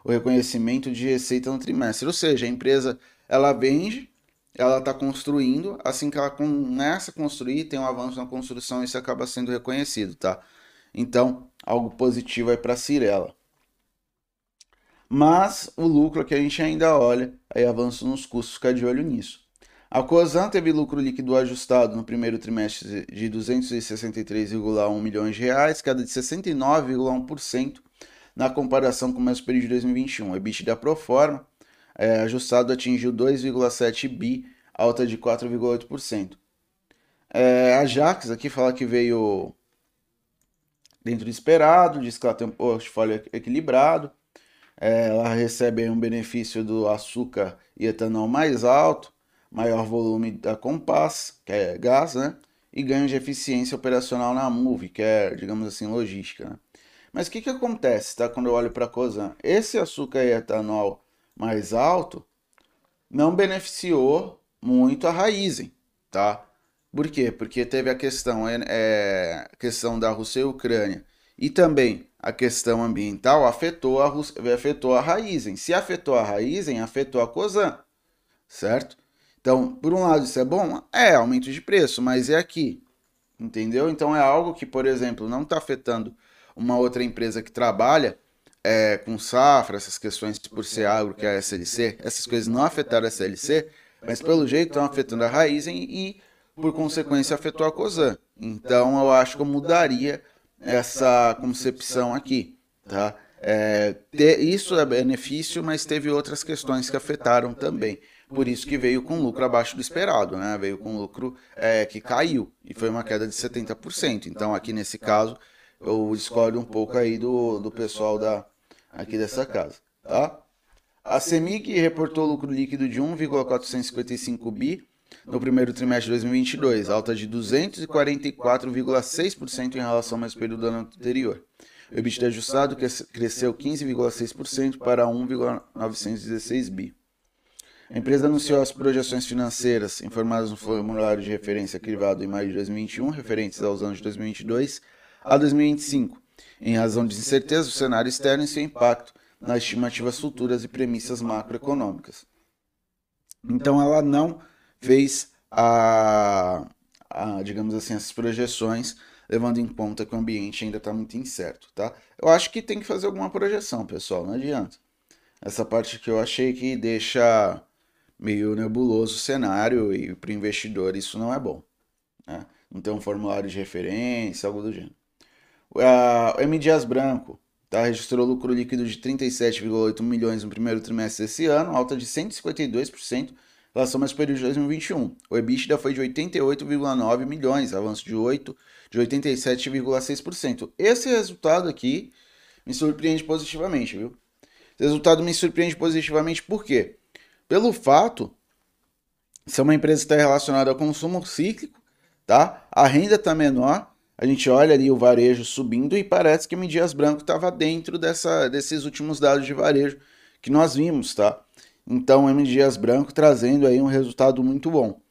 o reconhecimento de receita no trimestre. Ou seja, a empresa ela vende, ela está construindo, assim que ela começa a construir, tem um avanço na construção, isso acaba sendo reconhecido, tá? Então, algo positivo aí para a Cirela mas o lucro que a gente ainda olha, aí avanço nos custos, fica de olho nisso. A Cosan teve lucro líquido ajustado no primeiro trimestre de 263,1 milhões de reais, queda de 69,1% na comparação com o mesmo período de 2021. O EBITDA pro forma é, ajustado atingiu 2,7 bi, alta de 4,8%. É, a Jax aqui fala que veio dentro do esperado, diz que ela tem um portfólio equilibrado, é, ela recebe um benefício do açúcar e etanol mais alto, maior volume da Compass, que é gás, né? E ganho de eficiência operacional na Move, que é, digamos assim, logística. Né? Mas o que, que acontece tá, quando eu olho para a Cosan? Esse açúcar e etanol mais alto, não beneficiou muito a Raizen, tá? Por quê? Porque teve a questão, é, é, questão da Rússia e Ucrânia e também a questão ambiental afetou a, afetou a Raizen. Se afetou a Raizen, afetou a Cosan, certo? Então, por um lado, isso é bom? É, aumento de preço, mas é aqui, entendeu? Então, é algo que, por exemplo, não está afetando uma outra empresa que trabalha é, com safra, essas questões por ser agro, que é a SLC, essas coisas não afetaram a SLC, mas pelo jeito estão afetando a Raizen e, por consequência, afetou a Cosan. Então, eu acho que eu mudaria essa concepção aqui, tá? É, ter, isso é benefício, mas teve outras questões que afetaram também. Por isso que veio com lucro abaixo do esperado, né? Veio com lucro é, que caiu e foi uma queda de 70%. Então, aqui nesse caso, eu discordo um pouco aí do, do pessoal da, aqui dessa casa, tá? A CEMIG reportou lucro líquido de 1,455 bi no primeiro trimestre de 2022, alta de 244,6% em relação ao mesmo período do ano anterior. O EBITDA ajustado cresceu 15,6% para 1,916 bi. A empresa anunciou as projeções financeiras informadas no formulário de referência crivado em maio de 2021, referentes aos anos de 2022 a 2025, em razão de incerteza do cenário externo e seu impacto nas estimativas futuras e premissas macroeconômicas. Então, ela não fez a, a, digamos assim, essas projeções, levando em conta que o ambiente ainda está muito incerto, tá? Eu acho que tem que fazer alguma projeção, pessoal, não adianta. Essa parte que eu achei que deixa meio nebuloso o cenário e para o investidor isso não é bom. Né? Não tem um formulário de referência, algo do gênero. O M. Dias Branco tá, registrou lucro líquido de 37,8 milhões no primeiro trimestre desse ano, alta de 152% relação ao período de 2021. O EBITDA foi de 88,9 milhões, avanço de 8 de 87,6%. Esse resultado aqui me surpreende positivamente, viu? Esse resultado me surpreende positivamente por quê? Pelo fato ser uma empresa está relacionada ao consumo cíclico, tá? A renda está menor, a gente olha ali o varejo subindo e parece que o Midias Branco estava dentro dessa, desses últimos dados de varejo que nós vimos, tá? Então, M. Dias Branco trazendo aí um resultado muito bom,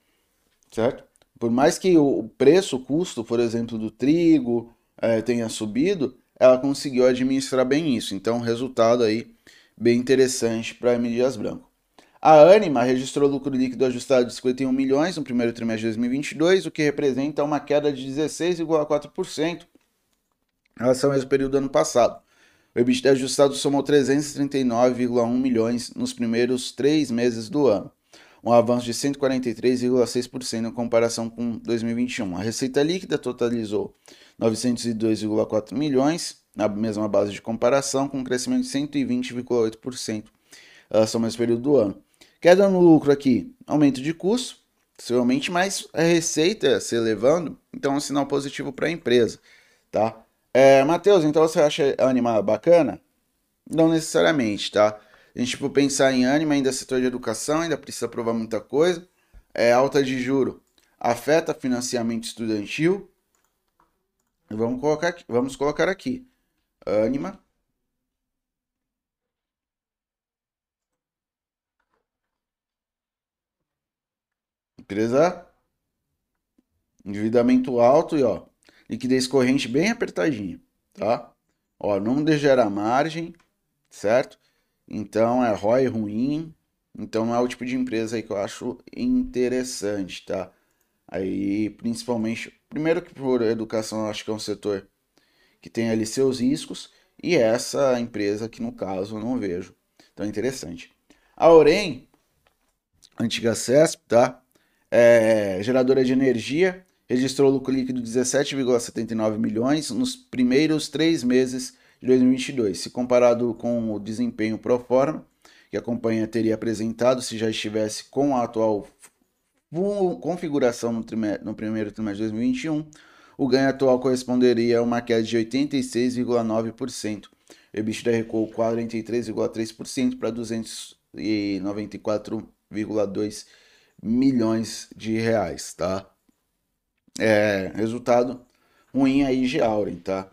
certo? Por mais que o preço, o custo, por exemplo, do trigo é, tenha subido, ela conseguiu administrar bem isso. Então, resultado aí bem interessante para M. Dias Branco. A Anima registrou lucro líquido ajustado de 51 milhões no primeiro trimestre de 2022, o que representa uma queda de 16,4% em relação ao mesmo período do ano passado. O EBITDA ajustado somou 339,1 milhões nos primeiros três meses do ano, um avanço de 143,6% em comparação com 2021. A receita líquida totalizou 902,4 milhões, na mesma base de comparação, com um crescimento de 120,8% em relação ao mesmo período do ano. Queda no lucro aqui, aumento de custo, possivelmente, mas a receita se elevando, então é um sinal positivo para a empresa, tá? É, Matheus, então você acha Anima bacana? Não necessariamente, tá? A gente for pensar em Anima, ainda é setor de educação, ainda precisa provar muita coisa. É alta de juro afeta financiamento estudantil. Vamos colocar aqui, vamos colocar aqui. Anima. Empresa endividamento alto e ó, liquidez corrente bem apertadinha, tá? Ó, não degerar margem, certo? Então é ROI ruim, então não é o tipo de empresa aí que eu acho interessante, tá? Aí, principalmente, primeiro que por educação eu acho que é um setor que tem ali seus riscos, e essa empresa que no caso eu não vejo. É interessante. A Orem, antiga CESP, tá? É geradora de energia, registrou lucro líquido de 17,79 milhões nos primeiros três meses de 2022. Se comparado com o desempenho pro forma que a companhia teria apresentado se já estivesse com a atual configuração no, no primeiro trimestre de 2021, o ganho atual corresponderia a uma queda de 86,9%. O EBITDA recuou 43,3% para 294,2 milhões de reais, tá? é, resultado ruim aí de Auren, tá?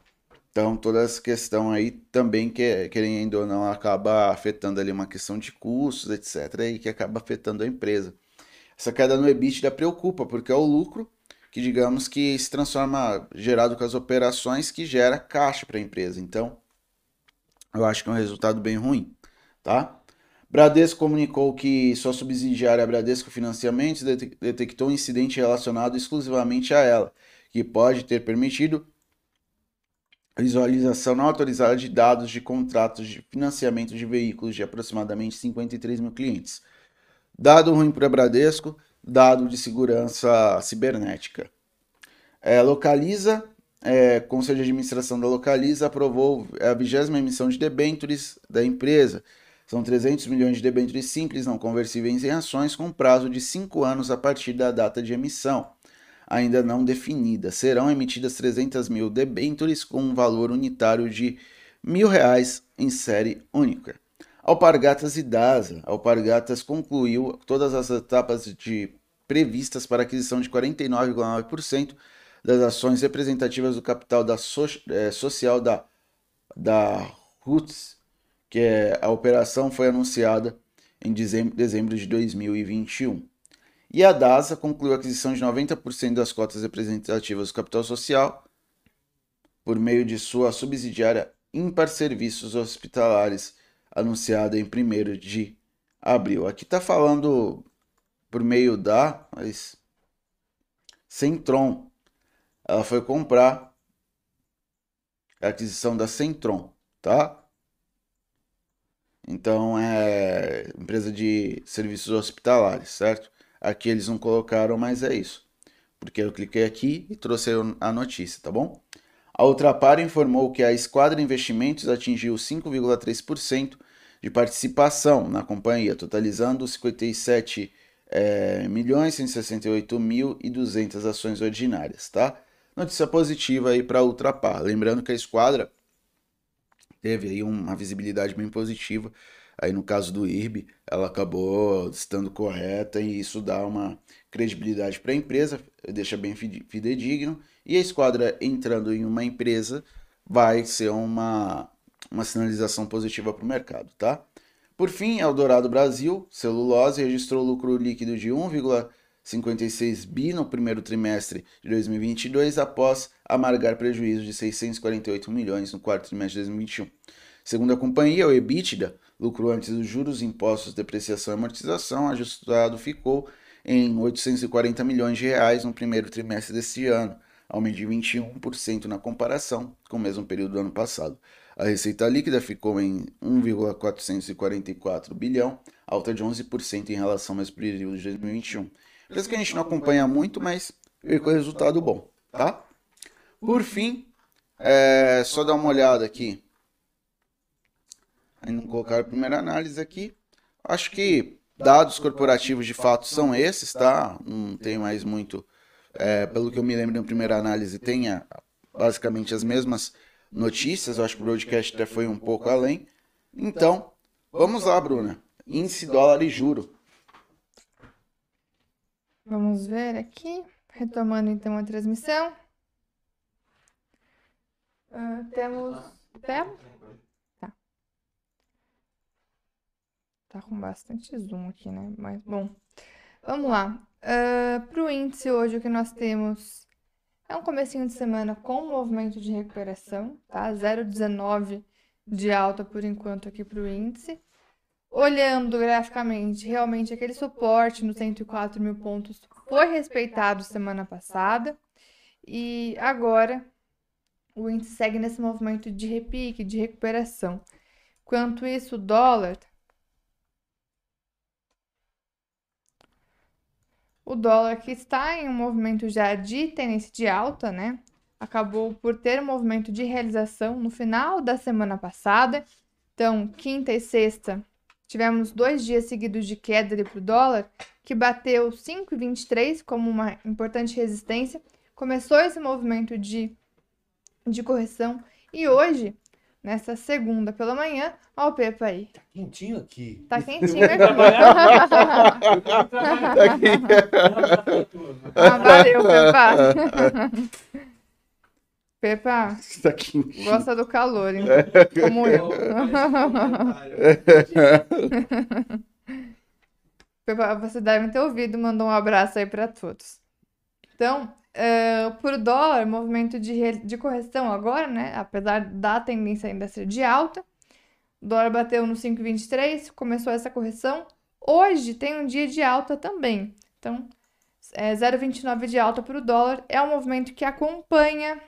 Então, toda essa questão aí também, que, querendo ou não, acaba afetando ali uma questão de custos, etc., e que acaba afetando a empresa. Essa queda no EBITDA preocupa, porque é o lucro que, digamos, que se transforma, gerado com as operações, que gera caixa para a empresa. Então, eu acho que é um resultado bem ruim, tá? Bradesco comunicou que sua subsidiária Bradesco Financiamentos detectou um incidente relacionado exclusivamente a ela, que pode ter permitido visualização não autorizada de dados de contratos de financiamento de veículos de aproximadamente 53 mil clientes. Dado ruim para Bradesco, dado de segurança cibernética. É, localiza, é, Conselho de Administração da Localiza aprovou a vigésima emissão de debêntures da empresa. São 300 milhões de debêntures simples não conversíveis em ações com prazo de 5 anos a partir da data de emissão ainda não definida. Serão emitidas 300 mil debêntures com um valor unitário de mil reais em série única. Alpargatas e DASA. Alpargatas concluiu todas as etapas de previstas para aquisição de 49,9% das ações representativas do capital da so, é, social da, da Roots, que é, a operação foi anunciada em dezembro, de 2021. E a DASA concluiu a aquisição de 90% das cotas representativas do capital social por meio de sua subsidiária Impar Serviços Hospitalares, anunciada em 1 de abril. Aqui está falando por meio da mas, Centron. Ela foi comprar a aquisição da Centron, tá? Então é empresa de serviços hospitalares, certo? Aqui eles não colocaram, mas é isso. Porque eu cliquei aqui e trouxe a notícia, tá bom? A Ultrapar informou que a Esquadra Investimentos atingiu 5,3% de participação na companhia, totalizando 57 é, milhões 168 mil e 200 ações ordinárias, tá? Notícia positiva aí para a Ultrapar. Lembrando que a Esquadra teve aí uma visibilidade bem positiva Aí no caso do IRB, ela acabou estando correta e isso dá uma credibilidade para a empresa, deixa bem fidedigno. E a esquadra entrando em uma empresa vai ser uma, uma sinalização positiva para o mercado, tá? Por fim, Eldorado Brasil, celulose, registrou lucro líquido de 1,56 bi no primeiro trimestre de 2022, após amargar prejuízo de 648 milhões no quarto trimestre de 2021. Segundo a companhia, o EBITDA lucro antes dos juros, impostos, depreciação e amortização, ajustado ficou em 840 milhões de reais no primeiro trimestre deste ano, aumento de 21% na comparação com o mesmo período do ano passado. A receita líquida ficou em 1,444 bilhão, alta de 11% em relação ao mesmo período de 2021. Parece que a gente não acompanha muito, mas ficou resultado bom, tá? Por fim, é, só dar uma olhada aqui Ainda não colocaram a primeira análise aqui. Acho que dados corporativos de fato são esses, tá? Não tem mais muito. É, pelo que eu me lembro na primeira análise, tem basicamente as mesmas notícias. Eu acho que o broadcast até foi um pouco além. Então, vamos lá, Bruna. Índice dólar e juro. Vamos ver aqui. Retomando então a transmissão. Uh, temos. Temos? Tá com bastante zoom aqui, né? Mas, bom. Vamos lá. Uh, ah, para o índice hoje, o que nós temos é um comecinho de semana com movimento de recuperação, tá? 0,19 de alta por enquanto aqui para o índice. Olhando graficamente, realmente aquele suporte nos 104 mil pontos foi respeitado semana passada. E agora o índice segue nesse movimento de repique, de recuperação. Quanto isso, o dólar O dólar que está em um movimento já de tendência de alta, né? Acabou por ter um movimento de realização no final da semana passada. Então, quinta e sexta, tivemos dois dias seguidos de queda para o dólar, que bateu 5,23 como uma importante resistência. Começou esse movimento de, de correção e hoje nessa segunda pela manhã. Ó o Pepa aí. Tá quentinho aqui. Tá quentinho aqui. ah, valeu, Pepa. Pepa [LAUGHS] Tá gosta do calor, hein? Como eu. [LAUGHS] Pepa, Você deve ter ouvido, mandou um abraço aí para todos. Então, eh, por dólar, movimento de, re- de correção agora, né? Apesar da tendência ainda ser de alta. O dólar bateu no 5,23, começou essa correção. Hoje tem um dia de alta também. Então, é 0,29 de alta para o dólar. É um movimento que acompanha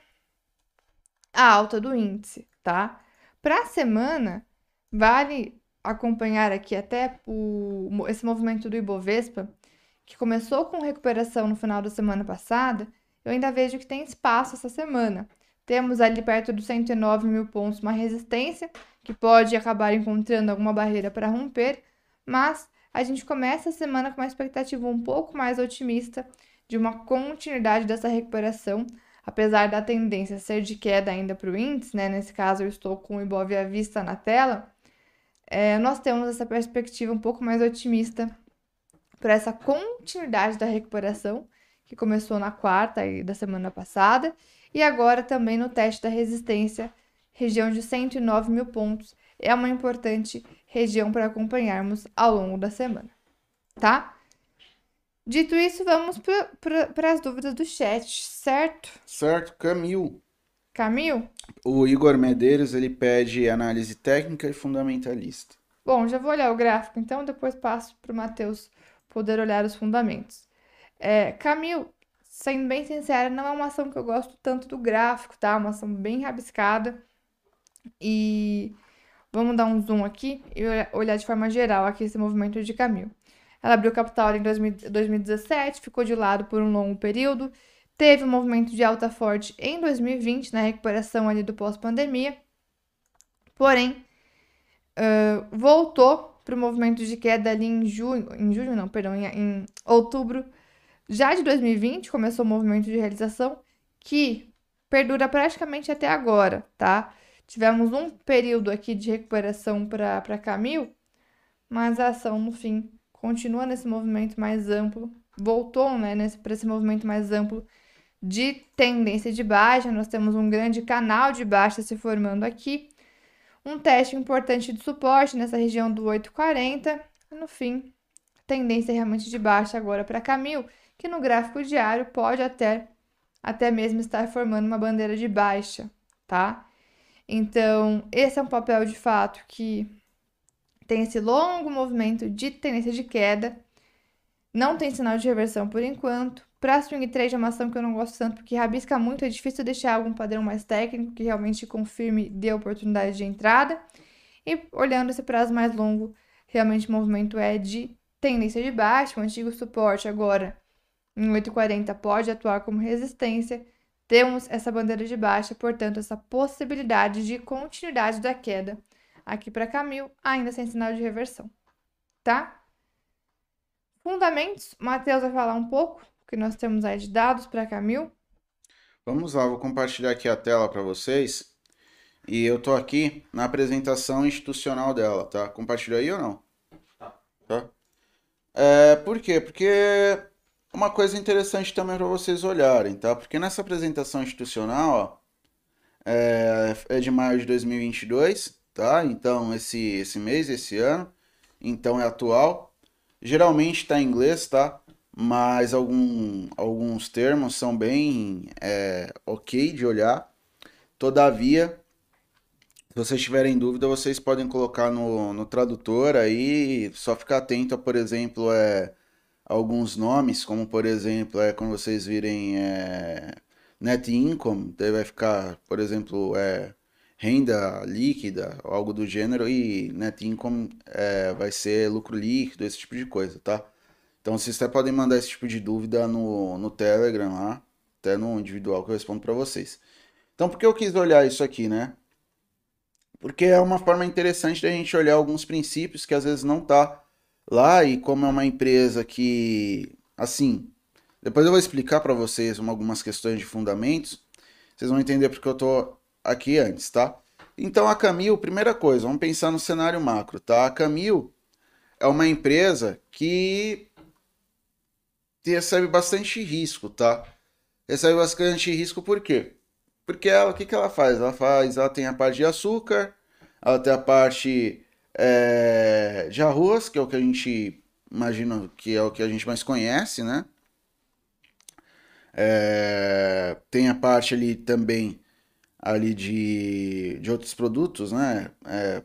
a alta do índice, tá? Para a semana, vale acompanhar aqui até o, esse movimento do Ibovespa, que começou com recuperação no final da semana passada. Eu ainda vejo que tem espaço essa semana. Temos ali perto dos 109 mil pontos uma resistência, que pode acabar encontrando alguma barreira para romper, mas a gente começa a semana com uma expectativa um pouco mais otimista de uma continuidade dessa recuperação, apesar da tendência ser de queda ainda para o índice, né? Nesse caso, eu estou com o Ibov à vista na tela. É, nós temos essa perspectiva um pouco mais otimista para essa continuidade da recuperação, que começou na quarta aí da semana passada, e agora também no teste da resistência, região de 109 mil pontos, é uma importante região para acompanharmos ao longo da semana, tá? Dito isso, vamos para as dúvidas do chat, certo? Certo, Camil. Camil? O Igor Medeiros, ele pede análise técnica e fundamentalista. Bom, já vou olhar o gráfico, então depois passo para o Matheus poder olhar os fundamentos. É, Camil, sendo bem sincera, não é uma ação que eu gosto tanto do gráfico, tá? Uma ação bem rabiscada. E vamos dar um zoom aqui e olhar de forma geral aqui esse movimento de Camil. Ela abriu capital em 2017, ficou de lado por um longo período, teve um movimento de alta forte em 2020, na recuperação ali do pós-pandemia, porém, uh, voltou para o movimento de queda ali em junho, em junho não, perdão, em, em outubro já de 2020, começou o movimento de realização que perdura praticamente até agora, tá? Tivemos um período aqui de recuperação para Camil, mas a ação, no fim, continua nesse movimento mais amplo, voltou né, para esse movimento mais amplo de tendência de baixa. Nós temos um grande canal de baixa se formando aqui, um teste importante de suporte nessa região do 840, e no fim, tendência realmente de baixa agora para Camil, que no gráfico diário pode até, até mesmo estar formando uma bandeira de baixa, tá? Então, esse é um papel de fato que tem esse longo movimento de tendência de queda. Não tem sinal de reversão por enquanto. Para swing trade é uma ação que eu não gosto tanto porque rabisca muito, é difícil deixar algum padrão mais técnico que realmente confirme dê oportunidade de entrada. E olhando esse prazo mais longo, realmente o movimento é de tendência de baixa, o antigo suporte agora em 8,40 pode atuar como resistência. Temos essa bandeira de baixa, portanto, essa possibilidade de continuidade da queda aqui para Camil, ainda sem sinal de reversão, tá? Fundamentos, Matheus vai falar um pouco, que nós temos aí de dados para Camil. Vamos lá, vou compartilhar aqui a tela para vocês. E eu tô aqui na apresentação institucional dela, tá? Compartilhou aí ou não? Tá. tá? É, por quê? Porque uma coisa interessante também para vocês olharem, tá? Porque nessa apresentação institucional, ó, é, é de maio de 2022, tá? Então, esse, esse mês, esse ano, então é atual. Geralmente está em inglês, tá? Mas algum, alguns termos são bem é, ok de olhar. Todavia, se vocês tiverem dúvida, vocês podem colocar no, no tradutor aí, só ficar atento a, por exemplo, é, alguns nomes, como por exemplo, é, quando vocês virem é, net income, daí vai ficar, por exemplo, é, renda líquida, algo do gênero, e net income é, vai ser lucro líquido, esse tipo de coisa, tá? Então vocês até podem mandar esse tipo de dúvida no, no Telegram lá, até no individual que eu respondo para vocês. Então por que eu quis olhar isso aqui, né? Porque é uma forma interessante da gente olhar alguns princípios que às vezes não tá lá e como é uma empresa que, assim, depois eu vou explicar para vocês algumas questões de fundamentos, vocês vão entender porque eu tô aqui antes, tá? Então a Camil, primeira coisa, vamos pensar no cenário macro, tá? A Camil é uma empresa que recebe bastante risco, tá? Recebe bastante risco por quê? Porque ela, o que, que ela faz? Ela faz, ela tem a parte de açúcar, ela tem a parte é, de arroz, que é o que a gente imagina que é o que a gente mais conhece, né? É, tem a parte ali também ali de, de outros produtos, né? É,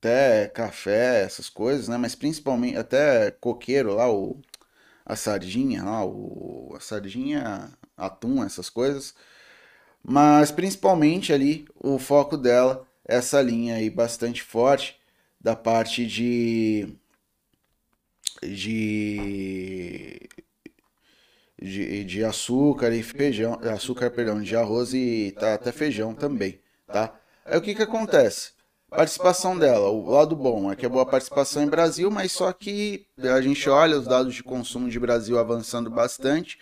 até café, essas coisas, né? Mas principalmente até coqueiro lá, o, a sardinha lá, o, a sardinha, atum, essas coisas. Mas principalmente ali o foco dela essa linha aí bastante forte da parte de de de, de açúcar e feijão, açúcar, perdão, de arroz e tá, até feijão também, tá? Aí o que que acontece? Participação dela, o lado bom é que é boa participação em Brasil, mas só que a gente olha os dados de consumo de Brasil avançando bastante,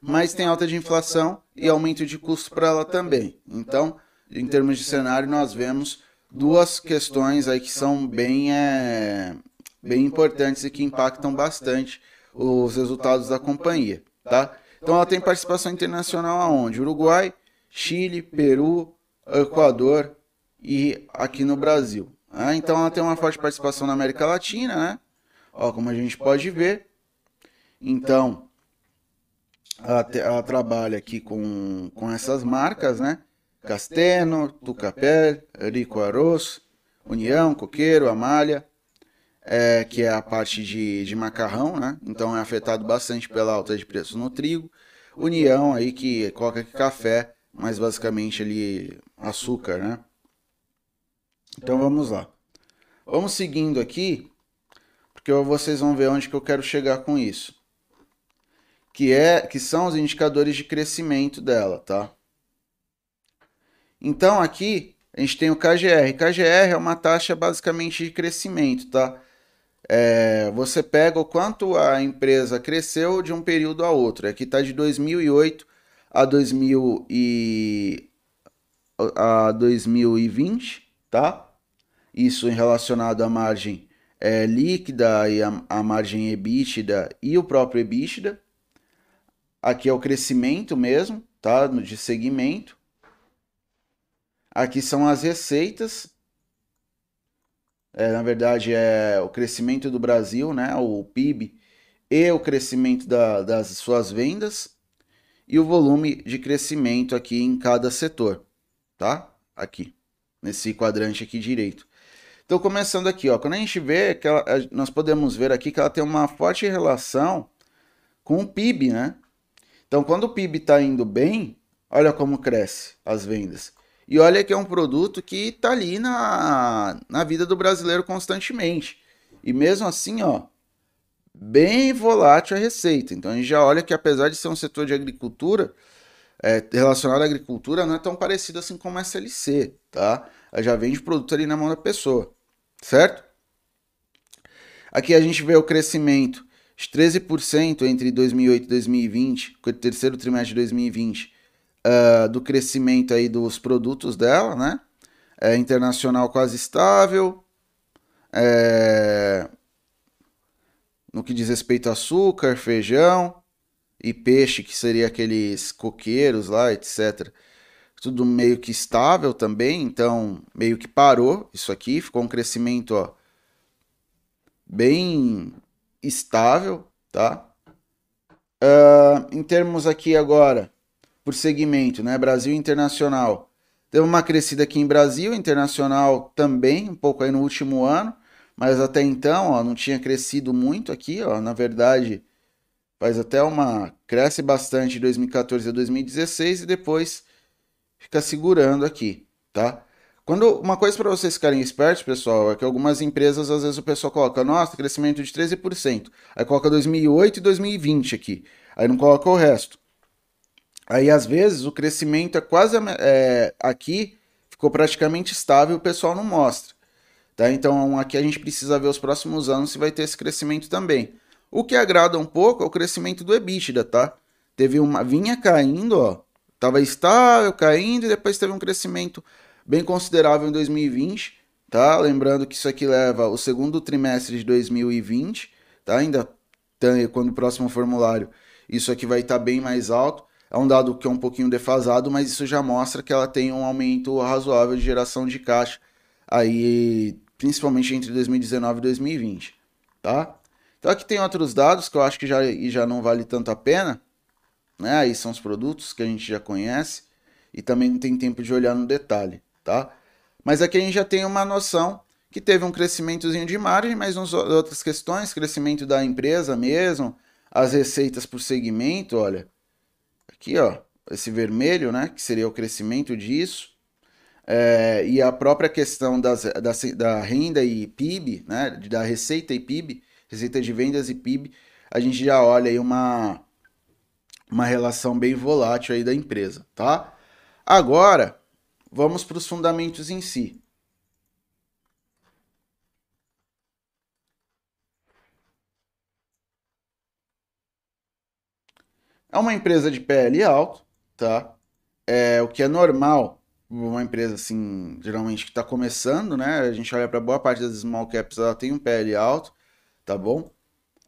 mas tem alta de inflação e aumento de custo para ela também. Então, em termos de cenário, nós vemos duas questões aí que são bem, é, bem importantes e que impactam bastante os resultados da companhia tá? Então ela tem participação internacional aonde? Uruguai, Chile, Peru, Equador e aqui no Brasil. Né? Então ela tem uma forte participação na América Latina, né? Ó, como a gente pode ver. Então, ela, te, ela trabalha aqui com, com essas marcas, né? Casteno, Tucapel, Rico Arroz, União, Coqueiro, Amália, é, que é a parte de, de macarrão, né? Então é afetado bastante pela alta de preço no trigo. União aí que coloca aqui café, mas basicamente ali açúcar, né? Então vamos lá. Vamos seguindo aqui, porque vocês vão ver onde que eu quero chegar com isso. Que é que são os indicadores de crescimento dela, tá? Então aqui a gente tem o KGR. KGR é uma taxa basicamente de crescimento, tá? É, você pega o quanto a empresa cresceu de um período a outro. Aqui está de 2008 a, 2000 e, a 2020, tá? Isso em relacionado à margem é, líquida e a, a margem EBITDA e o próprio EBITDA. Aqui é o crescimento mesmo, tá? De segmento. Aqui são as receitas é, na verdade, é o crescimento do Brasil, né, o PIB, e o crescimento da, das suas vendas, e o volume de crescimento aqui em cada setor, tá? Aqui, nesse quadrante aqui direito. Então, começando aqui, ó, quando a gente vê que ela, nós podemos ver aqui que ela tem uma forte relação com o PIB, né? Então, quando o PIB está indo bem, olha como cresce as vendas. E olha que é um produto que está ali na, na vida do brasileiro constantemente. E mesmo assim, ó, bem volátil a receita. Então a gente já olha que apesar de ser um setor de agricultura, é, relacionado à agricultura, não é tão parecido assim como a SLC, tá? Ela já vende produto ali na mão da pessoa, certo? Aqui a gente vê o crescimento de 13% entre 2008 e 2020, o terceiro trimestre de 2020, uh, do crescimento aí dos produtos dela, né? É, internacional quase estável. É, no que diz respeito a açúcar, feijão e peixe, que seria aqueles coqueiros lá, etc. Tudo meio que estável também, então meio que parou isso aqui, ficou um crescimento ó, bem estável, tá? Uh, em termos aqui agora por segmento, né? Brasil internacional. Teve uma crescida aqui em Brasil, internacional também, um pouco aí no último ano, mas até então, ó, não tinha crescido muito aqui, ó. Na verdade, faz até uma cresce bastante de 2014 a 2016 e depois fica segurando aqui, tá? Quando uma coisa para vocês ficarem espertos, pessoal, é que algumas empresas às vezes o pessoal coloca, nossa, crescimento de 13%. Aí coloca 2008 e 2020 aqui. Aí não coloca o resto. Aí, às vezes, o crescimento é quase é, aqui ficou praticamente estável, o pessoal não mostra. Tá? Então, aqui a gente precisa ver os próximos anos se vai ter esse crescimento também. O que agrada um pouco é o crescimento do EBITDA, tá? Teve uma vinha caindo, ó, tava estável, caindo e depois teve um crescimento bem considerável em 2020, tá? Lembrando que isso aqui leva o segundo trimestre de 2020, tá? Ainda quando o próximo formulário, isso aqui vai estar tá bem mais alto É um dado que é um pouquinho defasado, mas isso já mostra que ela tem um aumento razoável de geração de caixa aí, principalmente entre 2019 e 2020, tá? Então aqui tem outros dados que eu acho que já, já não vale tanto a pena, né? Aí são os produtos que a gente já conhece e também não tem tempo de olhar no detalhe, tá? Mas aqui a gente já tem uma noção que teve um crescimentozinho de margem, mas nas outras questões, crescimento da empresa mesmo, as receitas por segmento, olha, aqui ó, esse vermelho, né, que seria o crescimento disso, é, e a própria questão das, da, da renda e PIB, né, da receita e PIB, receita de vendas e PIB, a gente já olha aí uma, uma relação bem volátil aí da empresa, tá? Agora, vamos para os fundamentos em si. É uma empresa de PL alto, tá? É o que é normal uma empresa assim, geralmente que está começando, né? A gente olha para boa parte das small caps, ela tem um PL alto, tá bom?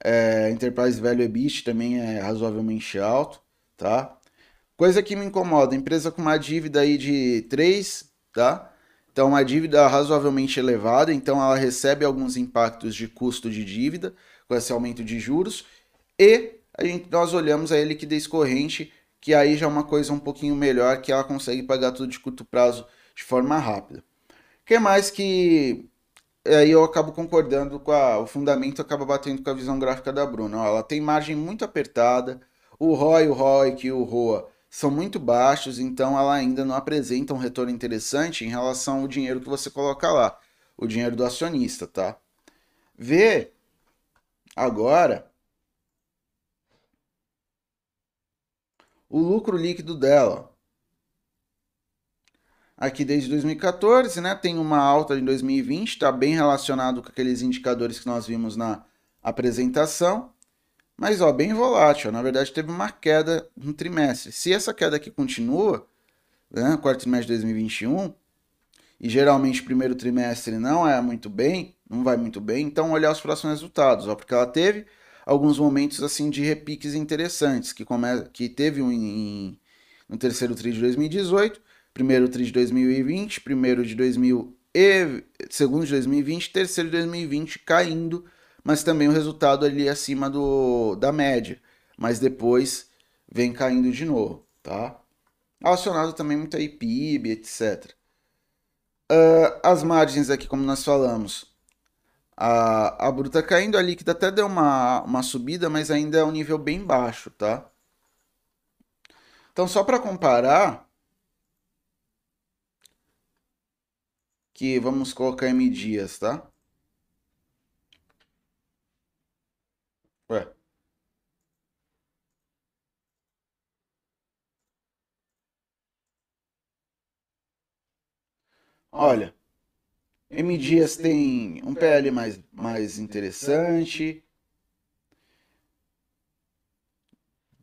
É, Enterprise Value EBIT também é razoavelmente alto, tá? Coisa que me incomoda, empresa com uma dívida aí de 3, tá? Então, uma dívida razoavelmente elevada, então ela recebe alguns impactos de custo de dívida com esse aumento de juros e a gente, nós olhamos a liquidez corrente, que aí já é uma coisa um pouquinho melhor, que ela consegue pagar tudo de curto prazo de forma rápida. O que mais que aí eu acabo concordando com a, o fundamento acaba batendo com a visão gráfica da Bruna. Ela tem margem muito apertada, o ROI, o ROIC e o ROA são muito baixos, então ela ainda não apresenta um retorno interessante em relação ao dinheiro que você coloca lá, o dinheiro do acionista, tá? Vê agora o lucro líquido dela. Aqui desde 2014, né? Tem uma alta em 2020, está bem relacionado com aqueles indicadores que nós vimos na apresentação. Mas, ó, bem volátil. Na verdade, teve uma queda no trimestre. Se essa queda aqui continua, né? Quarto trimestre de 2021, e geralmente primeiro trimestre não é muito bem, não vai muito bem, então olhar os próximos resultados, ó, porque ela teve alguns momentos assim de repiques interessantes, que, come... que teve um em... no terceiro TRI de 2018, primeiro TRI de 2020, primeiro de 2000 e segundo de 2020, terceiro de 2020 caindo, mas também o resultado ali acima do, da média, mas depois vem caindo de novo, tá? Relacionado também muito a IPIB, etc. Uh, as margens aqui, como nós falamos, a, a bruta caindo, a líquida até deu uma, uma subida, mas ainda é um nível bem baixo, tá? Então, só para comparar, que vamos colocar M dias, tá? Ué. Olha, M Dias tem um PL mais, mais interessante.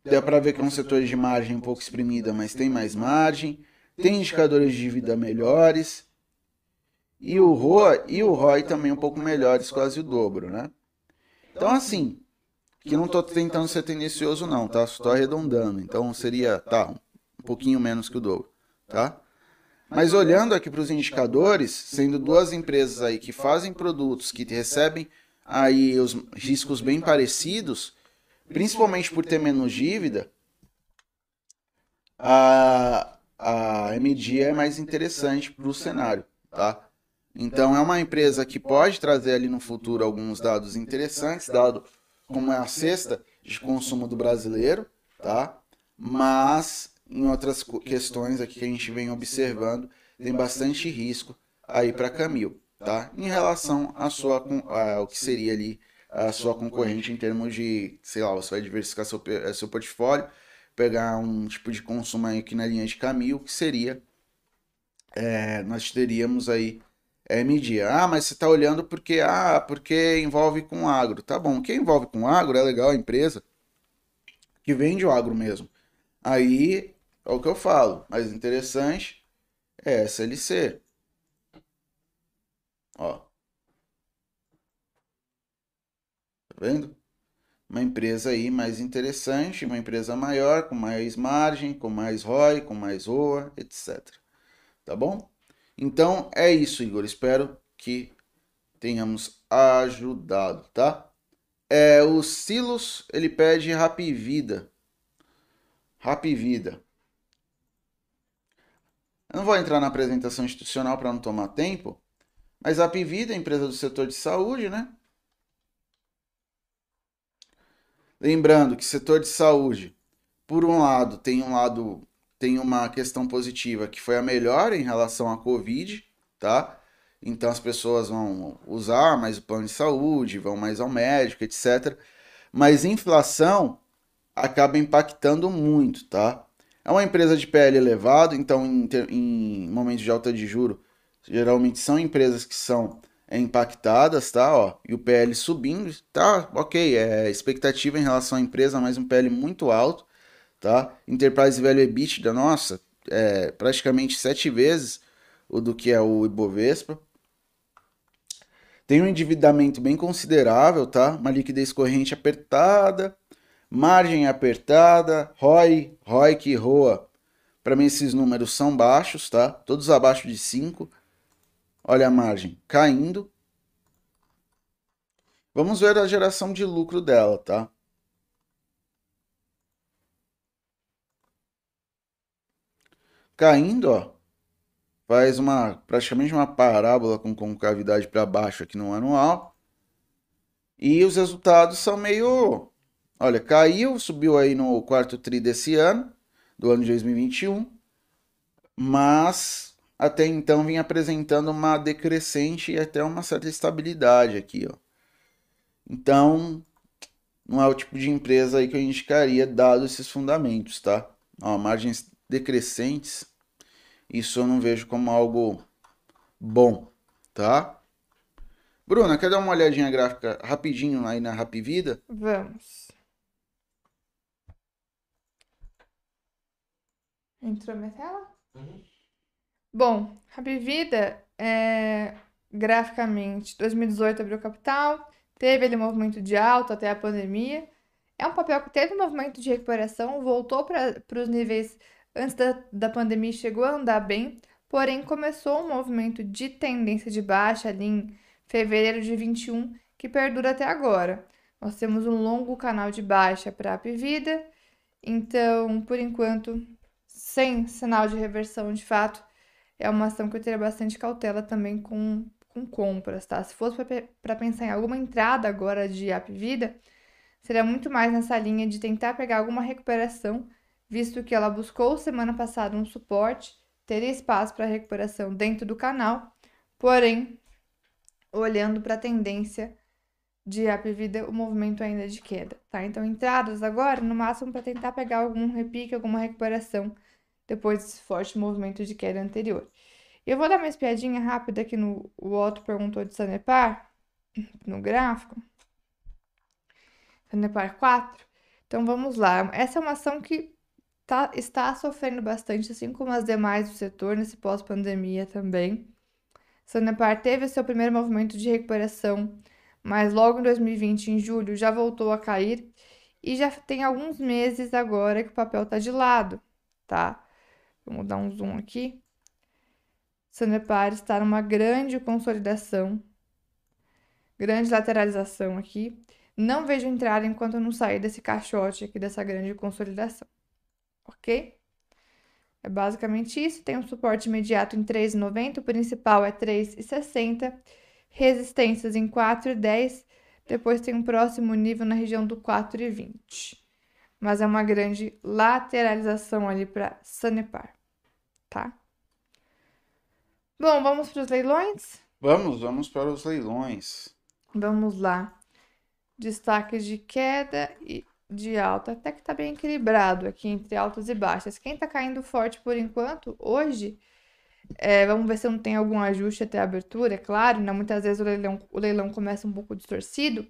Dá para ver que é um setor de margem um pouco exprimida, mas tem mais margem. Tem indicadores de dívida melhores. E o ROA e o ROI também um pouco melhores, quase o dobro, né? Então, assim, que não estou tentando ser tendencioso não, tá? Estou arredondando. Então, seria, tá, um pouquinho menos que o dobro, tá? Mas olhando aqui para os indicadores, sendo duas empresas aí que fazem produtos que recebem aí os riscos bem parecidos, principalmente por ter menos dívida, a, a MD é mais interessante para o cenário, tá? Então é uma empresa que pode trazer ali no futuro alguns dados interessantes, dado como é a cesta de consumo do brasileiro, tá? Mas em outras questões aqui que a gente vem observando, tem bastante risco aí para Camil, tá? Em relação à sua, ao que seria ali a sua concorrente em termos de, sei lá, você vai diversificar seu, eh, seu portfólio, pegar um tipo de consumo aí aqui na linha de Camil, que seria, é, nós teríamos aí é, medir. Ah, mas você está olhando porque, ah, porque envolve com agro. Tá bom, quem envolve com agro é legal a empresa que vende o agro mesmo. Aí é o que eu falo. Mais interessante é SLC. Ó. Tá vendo? uma empresa aí mais interessante, uma empresa maior, com mais margem, com mais ROI, com mais ROA, etc. Tá bom? Então é isso, Igor. Espero que tenhamos ajudado, tá? É, o Silos, ele pede Rap Vida. Rap Vida. Eu não vou entrar na apresentação institucional para não tomar tempo, mas a Vida é empresa do setor de saúde, né? Lembrando que setor de saúde, por um lado, tem um lado, tem uma questão positiva que foi a melhor em relação à Covid, tá? Então as pessoas vão usar mais o plano de saúde, vão mais ao médico, etc. Mas inflação acaba impactando muito, tá? É uma empresa de PL elevado, então em, em momentos de alta de juro, geralmente são empresas que são é, impactadas, tá? Ó, e o PL subindo, tá? Ok, é expectativa em relação à empresa, mas um PL muito alto, tá? Enterprise Value EBITDA, nossa, é praticamente sete vezes o do que é o Ibovespa. Tem um endividamento bem considerável, tá? Uma liquidez corrente apertada, margem apertada, ROI, ROI que ROA. Para mim esses números são baixos, tá? Todos abaixo de 5. Olha a margem caindo. Vamos ver a geração de lucro dela, tá? Caindo, ó. Faz uma praticamente uma parábola com concavidade para baixo aqui no anual. E os resultados são meio, olha, caiu, subiu aí no quarto tri desse ano, do ano de 2021, mas até então vinha apresentando uma decrescente e até uma certa estabilidade aqui, ó. Então, não é o tipo de empresa aí que eu indicaria, dado esses fundamentos, tá? Ó, margens decrescentes, isso eu não vejo como algo bom, tá? Bruna, quer dar uma olhadinha gráfica rapidinho aí na Rapvida? Vamos. Entrou minha tela? Uhum. Bom, Rapvida, é, graficamente, 2018 abriu capital, teve ele movimento de alta até a pandemia. É um papel que teve um movimento de recuperação, voltou para os níveis antes da, da pandemia, chegou a andar bem, porém começou um movimento de tendência de baixa ali em fevereiro de 21, que perdura até agora. Nós temos um longo canal de baixa para a Vida, então, por enquanto, sem sinal de reversão de fato, é uma ação que eu teria bastante cautela também com, com compras, tá? Se fosse para pensar em alguma entrada agora de App Vida, seria muito mais nessa linha de tentar pegar alguma recuperação, visto que ela buscou semana passada um suporte, teria espaço para recuperação dentro do canal, porém, olhando para a tendência de App Vida, o movimento ainda é de queda, tá? Então, entradas agora, no máximo, para tentar pegar algum repique, alguma recuperação depois desse forte movimento de queda anterior. Eu vou dar uma espiadinha rápida aqui no o Otto perguntou de Sanepar, [CLEARS THROAT] no gráfico. Sanepar 4. Então vamos lá. Essa é uma ação que tá, está sofrendo bastante, assim como as demais do setor, nesse pós-pandemia também. Sanepar teve seu primeiro movimento de recuperação, mas logo em 2020, em julho, já voltou a cair e já tem alguns meses agora que o papel está de lado, tá? Vamos dar um zoom aqui. Sanepar está numa grande consolidação, grande lateralização aqui. Não vejo entrar enquanto não sair desse caixote aqui, dessa grande consolidação. Ok? É basicamente isso. Tem um suporte imediato em 3,90, o principal é 3,60, resistências em 4,10, depois tem um próximo nível na região do 4,20. Mas é uma grande lateralização ali para Sanepar tá? Bom, vamos para os leilões? Vamos, vamos para os leilões. Vamos lá. Destaques de queda e de alta. Até que tá bem equilibrado aqui entre altas e baixas. Quem tá caindo forte por enquanto, hoje, é, vamos ver se não tem algum ajuste até a abertura, é claro, né? Muitas vezes o leilão, o leilão começa um pouco distorcido,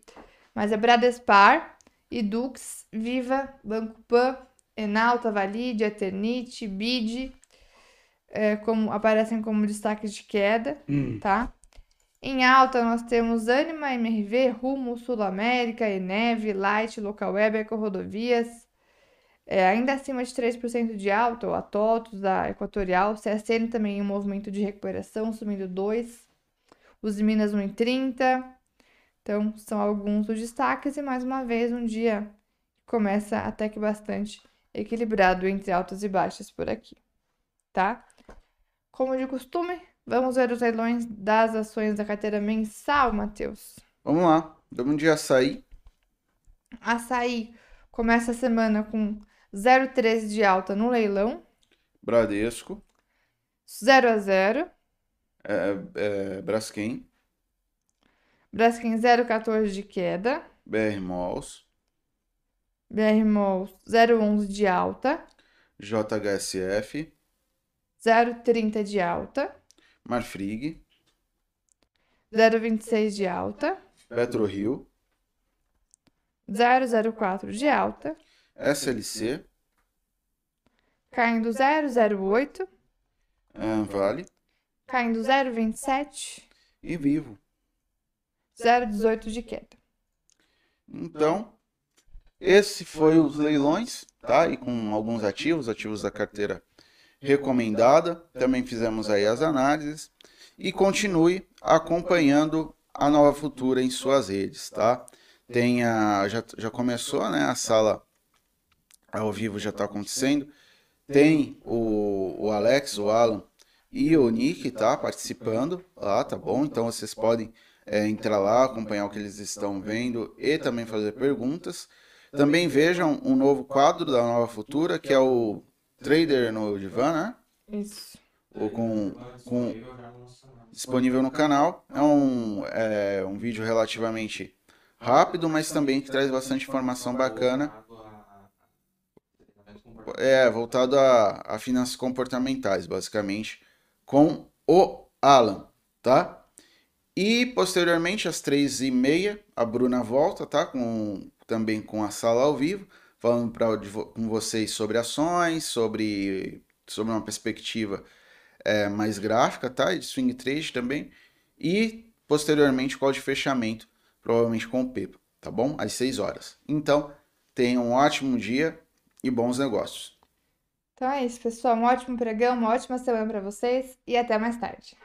mas é Bradespar, Edux, Viva, Banco Pan, Enalta, Valide, Eternite, Bid, é, como, aparecem como destaques de queda, Hum. tá? Em alta, nós temos Anima, MRV, Rumo, Sul América, Eneve, Light, Local Web, Eco Rodovias. É, ainda acima de 3% de alta, a TOTUS, a Equatorial, CSN também em um movimento de recuperação, subindo 2%. Os Minas 1,30%. Então, são alguns dos destaques e mais uma vez um dia começa até que bastante equilibrado entre altas e baixas por aqui, tá? Como de costume, vamos ver os leilões das ações da carteira mensal, Matheus. Vamos lá. Vamos de açaí. Açaí começa a semana com 0,13 de alta no leilão, Bradesco. 0 a 0. É, é, Braskem. Braskem 0,14 de queda, BR Malls. BR Malls 0,11 de alta, JHSF. 0,30 de alta, Marfrig. 0,26 de alta, PetroRio. 0,04 de alta, SLC. caindo 0,08, Vale. caindo 0,27, E Vivo. 0,18 de queda. Então, esse foi os leilões, tá? E com alguns ativos, ativos da carteira recomendada. Também fizemos aí as análises. E continue acompanhando a Nova Futura em suas redes, tá? Tem a, já, já começou, né? A sala ao vivo já está acontecendo. Tem o, o Alex, o Alan e o Nick, tá? Participando lá, tá bom? Então vocês podem é, entrar lá, acompanhar o que eles estão vendo e também fazer perguntas. Também vejam um novo quadro da Nova Futura, que é o Trader no Divã, né? Isso. Ou com, com disponível no canal. É um, é um vídeo relativamente rápido, mas também que traz bastante informação bacana. É, voltado a, a finanças comportamentais, basicamente, com o Alan, tá? E posteriormente, às três e meia, a Bruna volta, tá? Com, também com a sala ao vivo, falando pra, com vocês sobre ações, sobre, sobre uma perspectiva é, mais gráfica, tá? E de swing trade também. E posteriormente, call de fechamento, provavelmente com o Pepa, tá bom? Às 6 horas. Então, tenham um ótimo dia e bons negócios. Então é isso, pessoal. Um ótimo pregão, uma ótima semana para vocês e até mais tarde.